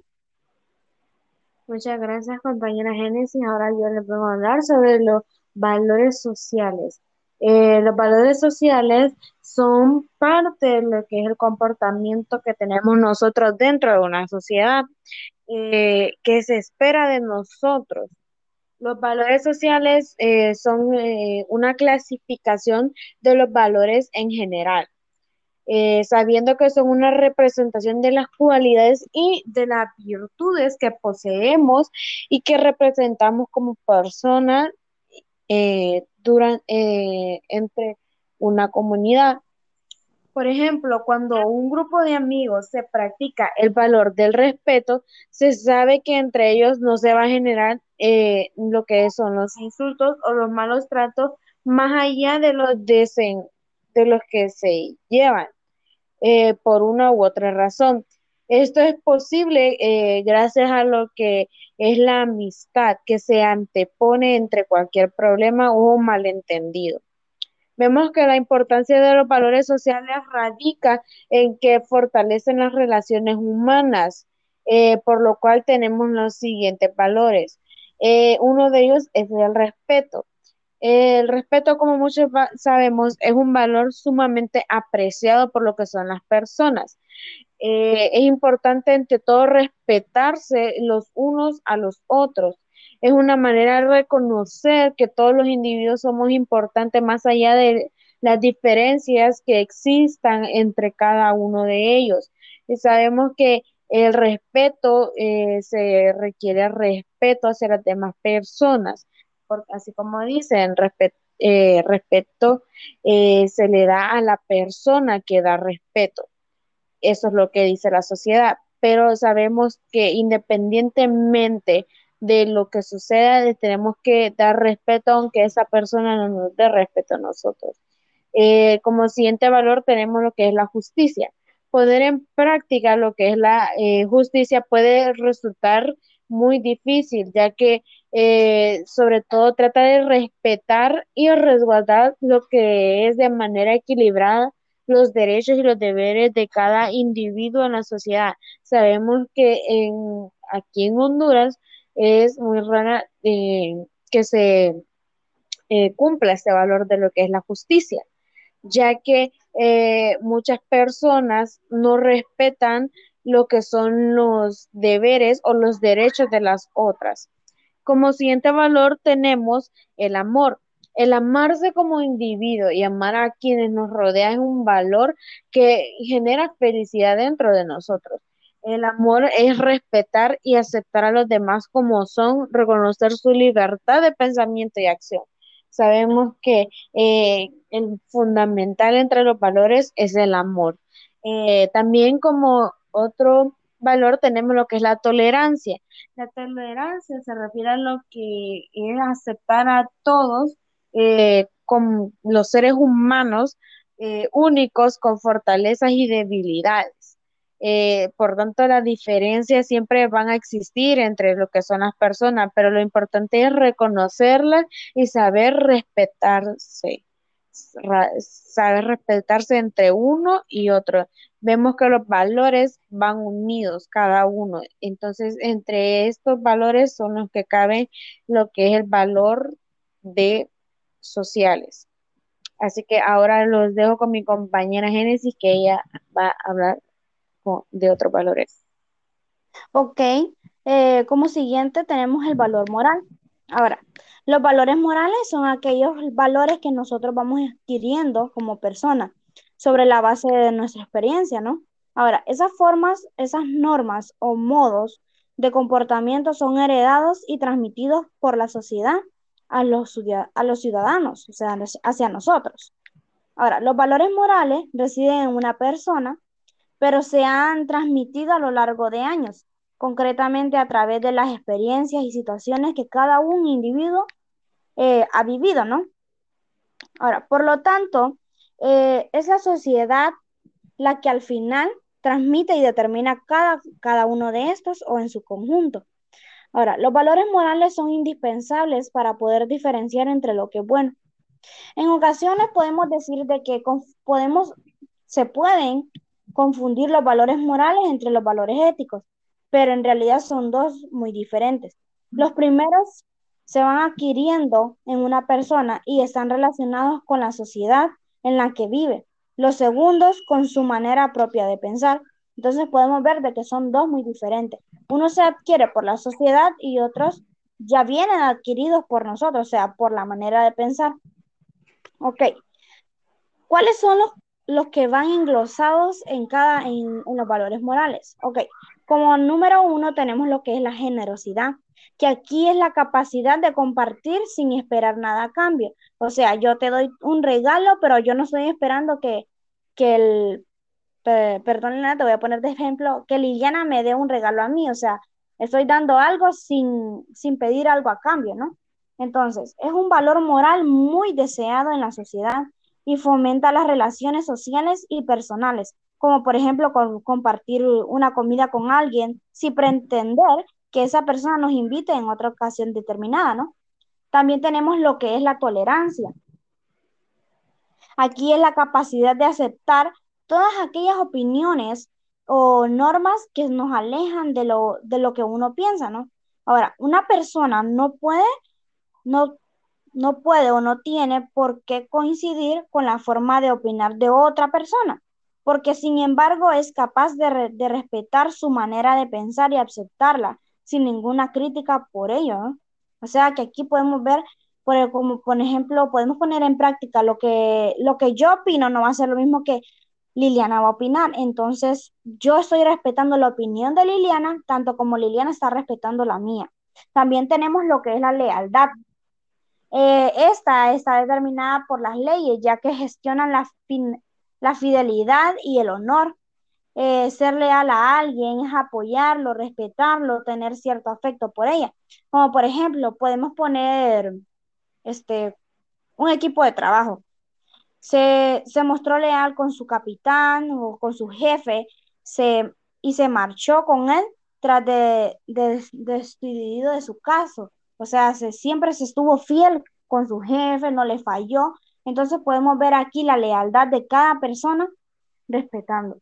Muchas gracias, compañera Génesis. Ahora yo les voy a hablar sobre los valores sociales. Eh, los valores sociales son parte de lo que es el comportamiento que tenemos nosotros dentro de una sociedad eh, que se espera de nosotros. Los valores sociales eh, son una clasificación de los valores en general. sabiendo que son una representación de las cualidades y de las virtudes que poseemos y que representamos como personas eh, entre una comunidad. Por ejemplo, cuando un grupo de amigos se practica el valor del respeto, se sabe que entre ellos no se va a generar eh, lo que son los insultos o los malos tratos más allá de los, de los que se llevan eh, por una u otra razón. Esto es posible eh, gracias a lo que es la amistad que se antepone entre cualquier problema o malentendido. Vemos que la importancia de los valores sociales radica en que fortalecen las relaciones humanas, eh, por lo cual tenemos los siguientes valores. Eh, uno de ellos es el respeto. El respeto, como muchos sabemos, es un valor sumamente apreciado por lo que son las personas. Eh, es importante ante todo respetarse los unos a los otros. Es una manera de reconocer que todos los individuos somos importantes más allá de las diferencias que existan entre cada uno de ellos. Y sabemos que el respeto eh, se requiere respeto hacia las demás personas, porque así como dicen, eh, respeto se le da a la persona que da respeto. Eso es lo que dice la sociedad. Pero sabemos que independientemente de lo que suceda, tenemos que dar respeto aunque esa persona no nos dé respeto a nosotros. Eh, como siguiente valor tenemos lo que es la justicia. Poner en práctica lo que es la eh, justicia puede resultar muy difícil, ya que eh, sobre todo trata de respetar y resguardar lo que es de manera equilibrada los derechos y los deberes de cada individuo en la sociedad. Sabemos que en, aquí en Honduras es muy rara eh, que se eh, cumpla este valor de lo que es la justicia, ya que eh, muchas personas no respetan lo que son los deberes o los derechos de las otras. Como siguiente valor tenemos el amor. El amarse como individuo y amar a quienes nos rodean es un valor que genera felicidad dentro de nosotros. El amor es respetar y aceptar a los demás como son, reconocer su libertad de pensamiento y acción. Sabemos que eh, el fundamental entre los valores es el amor. Eh, también como otro valor tenemos lo que es la tolerancia. La tolerancia se refiere a lo que es aceptar a todos eh, con los seres humanos eh, únicos con fortalezas y debilidades. Eh, por tanto, las diferencias siempre van a existir entre lo que son las personas, pero lo importante es reconocerlas y saber respetarse, saber respetarse entre uno y otro. Vemos que los valores van unidos cada uno. Entonces, entre estos valores son los que caben lo que es el valor de sociales. Así que ahora los dejo con mi compañera Génesis, que ella va a hablar de otros valores. Ok, eh, como siguiente tenemos el valor moral. Ahora, los valores morales son aquellos valores que nosotros vamos adquiriendo como personas sobre la base de nuestra experiencia, ¿no? Ahora, esas formas, esas normas o modos de comportamiento son heredados y transmitidos por la sociedad a los, a los ciudadanos, o sea, hacia nosotros. Ahora, los valores morales residen en una persona, pero se han transmitido a lo largo de años, concretamente a través de las experiencias y situaciones que cada un individuo eh, ha vivido, ¿no? Ahora, por lo tanto, eh, es la sociedad la que al final transmite y determina cada, cada uno de estos o en su conjunto. Ahora, los valores morales son indispensables para poder diferenciar entre lo que es bueno. En ocasiones podemos decir de que podemos, se pueden confundir los valores morales entre los valores éticos, pero en realidad son dos muy diferentes. Los primeros se van adquiriendo en una persona y están relacionados con la sociedad en la que vive. Los segundos con su manera propia de pensar. Entonces podemos ver de que son dos muy diferentes. Uno se adquiere por la sociedad y otros ya vienen adquiridos por nosotros, o sea, por la manera de pensar. Ok. ¿Cuáles son los, los que van englosados en cada en, en los valores morales? Ok. Como número uno tenemos lo que es la generosidad que aquí es la capacidad de compartir sin esperar nada a cambio. O sea, yo te doy un regalo, pero yo no estoy esperando que, que el, perdón, te voy a poner de ejemplo, que Liliana me dé un regalo a mí. O sea, estoy dando algo sin, sin pedir algo a cambio, ¿no? Entonces, es un valor moral muy deseado en la sociedad y fomenta las relaciones sociales y personales, como por ejemplo compartir una comida con alguien sin pretender que esa persona nos invite en otra ocasión determinada, ¿no? También tenemos lo que es la tolerancia. Aquí es la capacidad de aceptar todas aquellas opiniones o normas que nos alejan de lo, de lo que uno piensa, ¿no? Ahora, una persona no puede, no, no puede o no tiene por qué coincidir con la forma de opinar de otra persona, porque sin embargo es capaz de, de respetar su manera de pensar y aceptarla, sin ninguna crítica por ello. O sea que aquí podemos ver, por, como por ejemplo, podemos poner en práctica lo que, lo que yo opino, no va a ser lo mismo que Liliana va a opinar. Entonces, yo estoy respetando la opinión de Liliana, tanto como Liliana está respetando la mía. También tenemos lo que es la lealtad. Eh, esta está determinada por las leyes, ya que gestionan la, la fidelidad y el honor. Eh, ser leal a alguien es apoyarlo, respetarlo, tener cierto afecto por ella. Como por ejemplo, podemos poner este, un equipo de trabajo. Se, mostró leal con su capitán o con su jefe se, y se marchó con él tras de, de, de, su caso. O sea, se, siempre se estuvo fiel con su jefe, no le falló. Entonces podemos ver aquí la lealtad de cada persona respetando.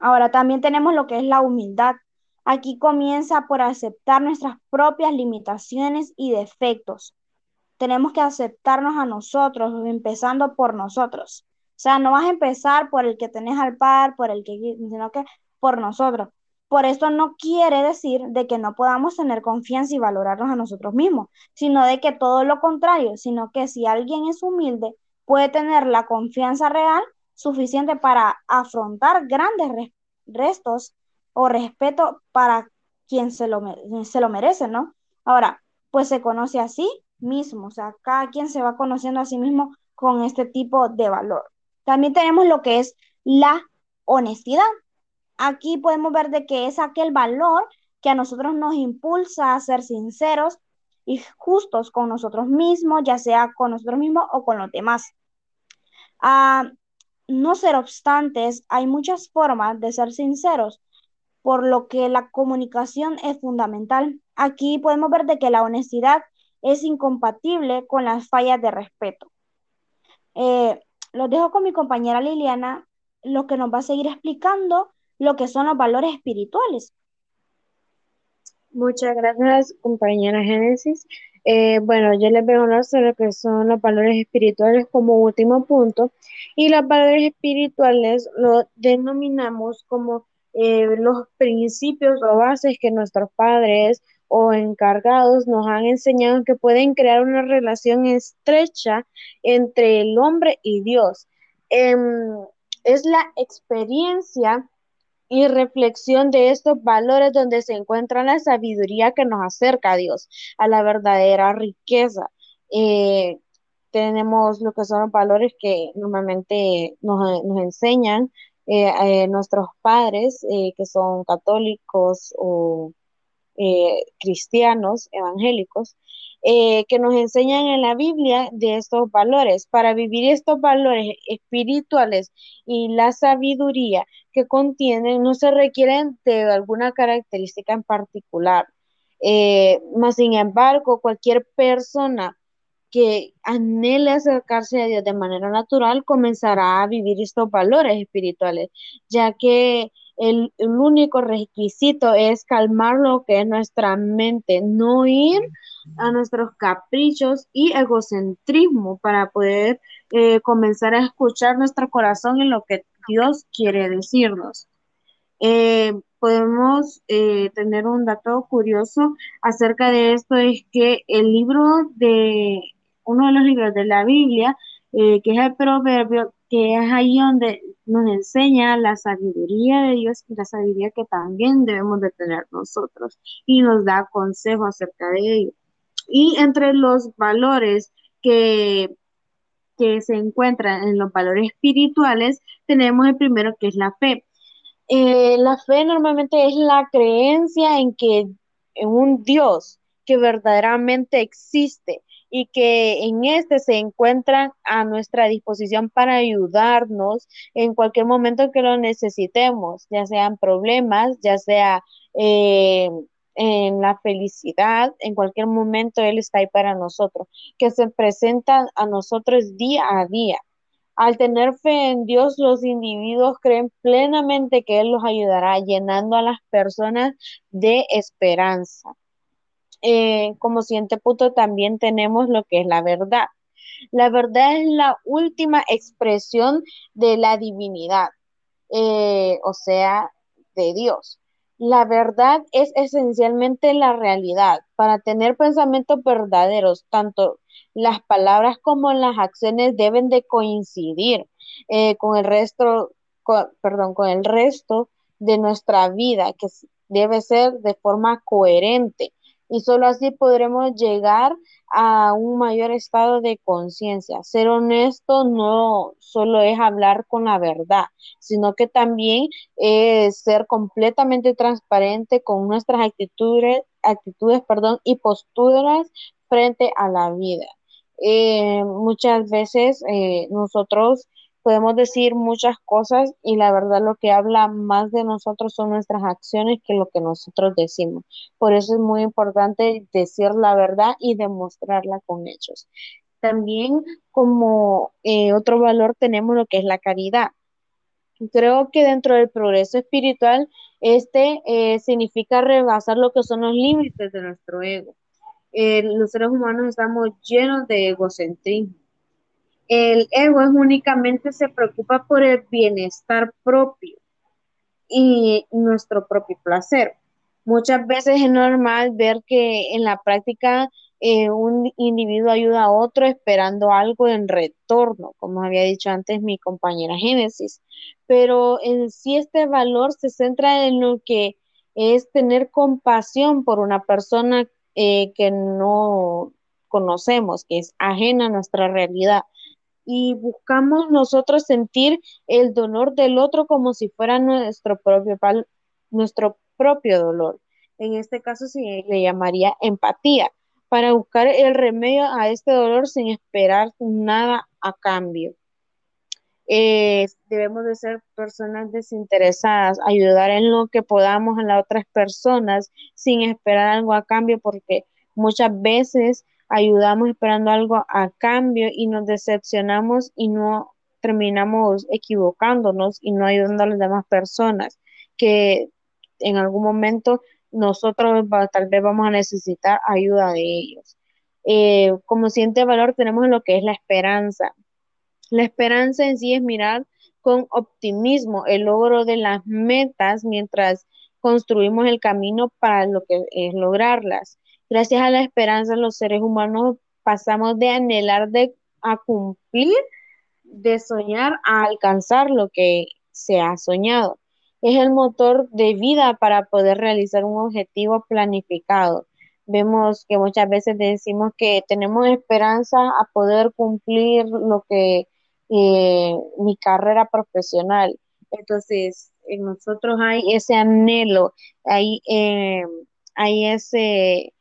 Ahora también tenemos lo que es la humildad. Aquí comienza por aceptar nuestras propias limitaciones y defectos. Tenemos que aceptarnos a nosotros, empezando por nosotros. O sea, no vas a empezar por el que tenés al par, por el que, sino que por nosotros. Por esto no quiere decir de que no podamos tener confianza y valorarnos a nosotros mismos, sino de que todo lo contrario, sino que si alguien es humilde, puede tener la confianza real suficiente para afrontar grandes restos o respeto para quien se lo, se lo merece, ¿no? Ahora, pues se conoce a sí mismo, o sea, cada quien se va conociendo a sí mismo con este tipo de valor. También tenemos lo que es la honestidad. Aquí podemos ver de que es aquel valor que a nosotros nos impulsa a ser sinceros y justos con nosotros mismos, ya sea con nosotros mismos o con los demás. Ah, no ser obstantes, hay muchas formas de ser sinceros, por lo que la comunicación es fundamental. Aquí podemos ver de que la honestidad es incompatible con las fallas de respeto. Eh, lo dejo con mi compañera Liliana, lo que nos va a seguir explicando lo que son los valores espirituales. Muchas gracias, compañera Génesis. Eh, bueno, yo les voy a hablar sobre lo que son los valores espirituales como último punto. Y los valores espirituales lo denominamos como eh, los principios o bases que nuestros padres o encargados nos han enseñado que pueden crear una relación estrecha entre el hombre y Dios. Em, es la experiencia y reflexión de estos valores donde se encuentra la sabiduría que nos acerca a Dios, a la verdadera riqueza. Eh, tenemos lo que son los valores que normalmente nos, enseñan eh, eh, nuestros padres que son católicos o cristianos evangélicos, que nos enseñan en la Biblia de estos valores. Para vivir estos valores espirituales y la sabiduría que contienen no se requieren de alguna característica en particular. más sin embargo, cualquier persona que anhele acercarse a Dios de manera natural, comenzará a vivir estos valores espirituales, ya que el, único requisito es calmar lo que es nuestra mente, no ir a nuestros caprichos y egocentrismo para poder eh, comenzar a escuchar nuestro corazón en lo que Dios quiere decirnos. Eh, podemos eh, tener un dato curioso acerca de esto, es que el libro de uno de los libros de la Biblia, que es el proverbio, que es ahí donde nos enseña la sabiduría de Dios y la sabiduría que también debemos de tener nosotros y nos da consejo acerca de ello. Y entre los valores que, que se encuentran en los valores espirituales, tenemos el primero que es la fe. Eh, la fe normalmente es la creencia en que en un Dios que verdaderamente existe y que en este se encuentran a nuestra disposición para ayudarnos en cualquier momento que lo necesitemos, ya sean problemas, ya sea eh, en la felicidad, en cualquier momento Él está ahí para nosotros, que se presenta a nosotros día a día. Al tener fe en Dios, los individuos creen plenamente que Él los ayudará, llenando a las personas de esperanza. Eh, como siguiente punto también tenemos lo que es la verdad. La verdad es la última expresión de la divinidad, eh, o sea, de Dios. La verdad es esencialmente la realidad. Para tener pensamientos verdaderos, tanto las palabras como las acciones deben de coincidir eh, con el resto, perdón, con el resto de nuestra vida, que debe ser de forma coherente y solo así podremos llegar a un mayor estado de conciencia. Ser honesto no solo es hablar con la verdad, sino que también es ser completamente transparente con nuestras actitudes, actitudes perdón, y posturas frente a la vida. Eh, muchas veces eh, nosotros podemos decir muchas cosas y la verdad lo que habla más de nosotros son nuestras acciones que lo que nosotros decimos. Por eso es muy importante decir la verdad y demostrarla con hechos. También como eh, otro valor tenemos lo que es la caridad. Creo que dentro del progreso espiritual, este eh, significa rebasar lo que son los límites de nuestro ego. Eh, los seres humanos estamos llenos de egocentrismo el ego es únicamente se preocupa por el bienestar propio y nuestro propio placer. Muchas veces es normal ver que en la práctica eh, un individuo ayuda a otro esperando algo en retorno, como había dicho antes mi compañera Génesis. Pero en sí este valor se centra en lo que es tener compasión por una persona eh, que no conocemos, que es ajena a nuestra realidad y buscamos nosotros sentir el dolor del otro como si fuera nuestro propio, nuestro propio dolor. En este caso se le llamaría empatía, para buscar el remedio a este dolor sin esperar nada a cambio. Eh, debemos de ser personas desinteresadas, ayudar en lo que podamos a las otras personas sin esperar algo a cambio, porque muchas veces ayudamos esperando algo a cambio y nos decepcionamos y no terminamos equivocándonos y no ayudando a las demás personas que en algún momento nosotros tal vez vamos a necesitar ayuda de ellos. Eh, como siguiente valor tenemos lo que es la esperanza. La esperanza en sí es mirar con optimismo el logro de las metas mientras construimos el camino para lo que es lograrlas. Gracias a la esperanza, los seres humanos pasamos de anhelar de, a cumplir, de soñar a alcanzar lo que se ha soñado. Es el motor de vida para poder realizar un objetivo planificado. Vemos que muchas veces decimos que tenemos esperanza a poder cumplir lo que eh, mi carrera profesional. Entonces, en nosotros hay ese anhelo, hay, eh, hay ese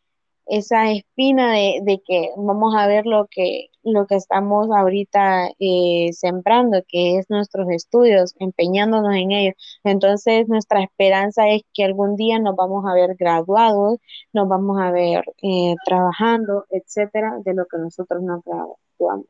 esa espina de, de, que vamos a ver lo que, lo que estamos ahorita eh, sembrando, que es nuestros estudios, empeñándonos en ellos. Entonces, nuestra esperanza es que algún día nos vamos a ver graduados, nos vamos a ver eh, trabajando, etcétera, de lo que nosotros nos graduamos.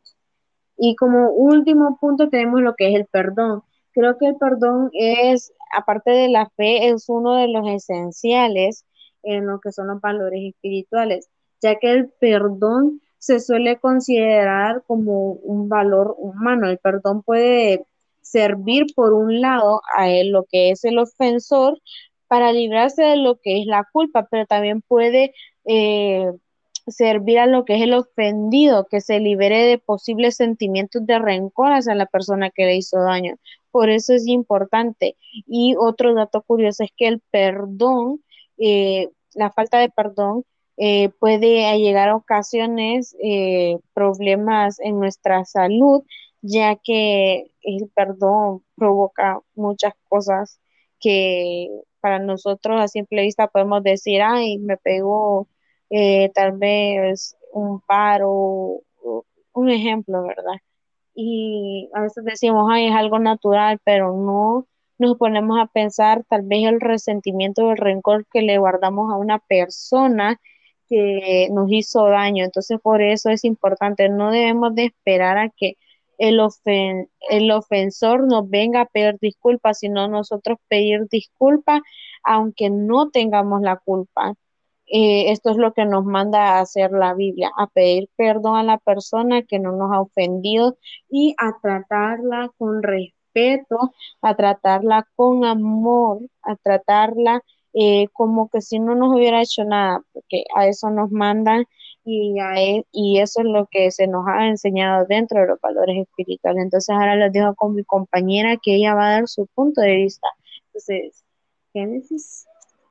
Y como último punto tenemos lo que es el perdón. Creo que el perdón es, aparte de la fe, es uno de los esenciales en lo que son los valores espirituales, ya que el perdón se suele considerar como un valor humano. El perdón puede servir por un lado a él, lo que es el ofensor para librarse de lo que es la culpa, pero también puede eh, servir a lo que es el ofendido, que se libere de posibles sentimientos de rencor hacia la persona que le hizo daño. Por eso es importante. Y otro dato curioso es que el perdón eh, la falta de perdón eh, puede llegar a ocasiones eh, problemas en nuestra salud, ya que el perdón provoca muchas cosas que para nosotros a simple vista podemos decir, ay, me pegó tal vez un paro, un ejemplo, ¿verdad? Y a veces decimos, ay, es algo natural, pero no nos ponemos a pensar tal vez el resentimiento o el rencor que le guardamos a una persona que nos hizo daño. Entonces, por eso es importante, no debemos de esperar a que el, el ofensor nos venga a pedir disculpas, sino nosotros pedir disculpas aunque no tengamos la culpa. Eh, esto es lo que nos manda a hacer la Biblia, a pedir perdón a la persona que no nos ha ofendido y a tratarla con respeto respeto, a tratarla con amor, a tratarla eh, como que si no nos hubiera hecho nada, porque a eso nos mandan y, e, y eso es lo que se nos ha enseñado dentro de los valores espirituales. Entonces ahora les dejo con mi compañera que ella va a dar su punto de vista. Entonces, Génesis.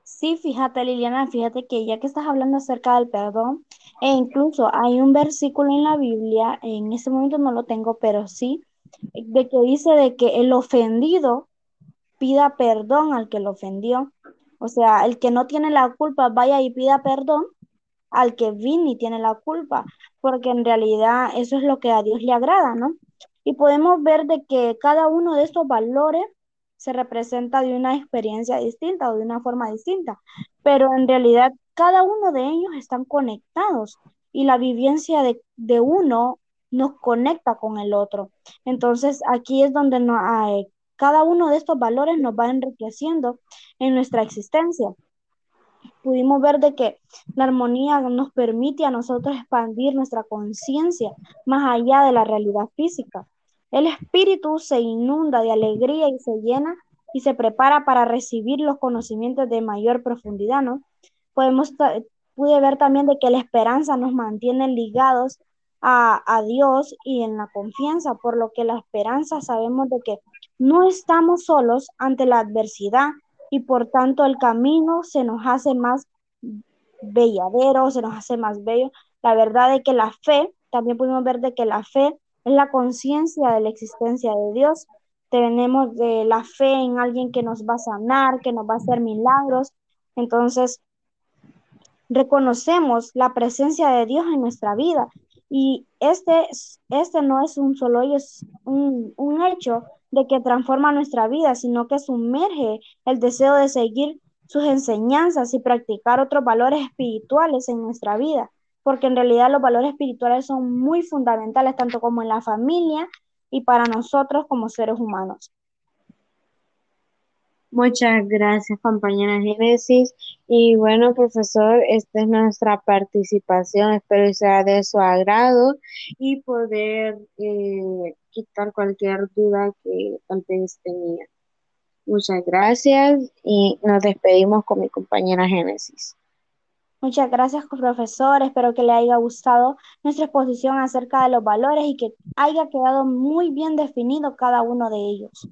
Sí, fíjate Liliana, fíjate que ya que estás hablando acerca del perdón, e incluso hay un versículo en la Biblia, en este momento no lo tengo, pero sí, de que dice de que el ofendido pida perdón al que lo ofendió. O sea, el que no tiene la culpa vaya y pida perdón al que vino y tiene la culpa, porque en realidad eso es lo que a Dios le agrada, ¿no? Y podemos ver de que cada uno de estos valores se representa de una experiencia distinta o de una forma distinta, pero en realidad cada uno de ellos están conectados y la vivencia de, de uno nos conecta con el otro. Entonces, aquí es donde no, hay, cada uno de estos valores nos va enriqueciendo en nuestra existencia. Pudimos ver de que la armonía nos permite a nosotros expandir nuestra conciencia más allá de la realidad física. El espíritu se inunda de alegría y se llena y se prepara para recibir los conocimientos de mayor profundidad, ¿no? Podemos, pude ver también de que la esperanza nos mantiene ligados a, Dios y en la confianza, por lo que la esperanza sabemos de que no estamos solos ante la adversidad y por tanto el camino se nos hace más belladero, se nos hace más bello. La verdad es que la fe, también pudimos ver de que la fe es la conciencia de la existencia de Dios. Tenemos de la fe en alguien que nos va a sanar, que nos va a hacer milagros. Entonces, reconocemos la presencia de Dios en nuestra vida y este, este no es un solo un hecho de que transforma nuestra vida, sino que sumerge el deseo de seguir sus enseñanzas y practicar otros valores espirituales en nuestra vida, porque en realidad los valores espirituales son muy fundamentales tanto como en la familia y para nosotros como seres humanos. Muchas gracias, compañera Génesis. Y bueno, profesor, esta es nuestra participación. Espero sea de su agrado y poder eh, quitar cualquier duda que tal vez tenía. Muchas gracias y nos despedimos con mi compañera Génesis. Muchas gracias, profesor. Espero que le haya gustado nuestra exposición acerca de los valores y que haya quedado muy bien definido cada uno de ellos.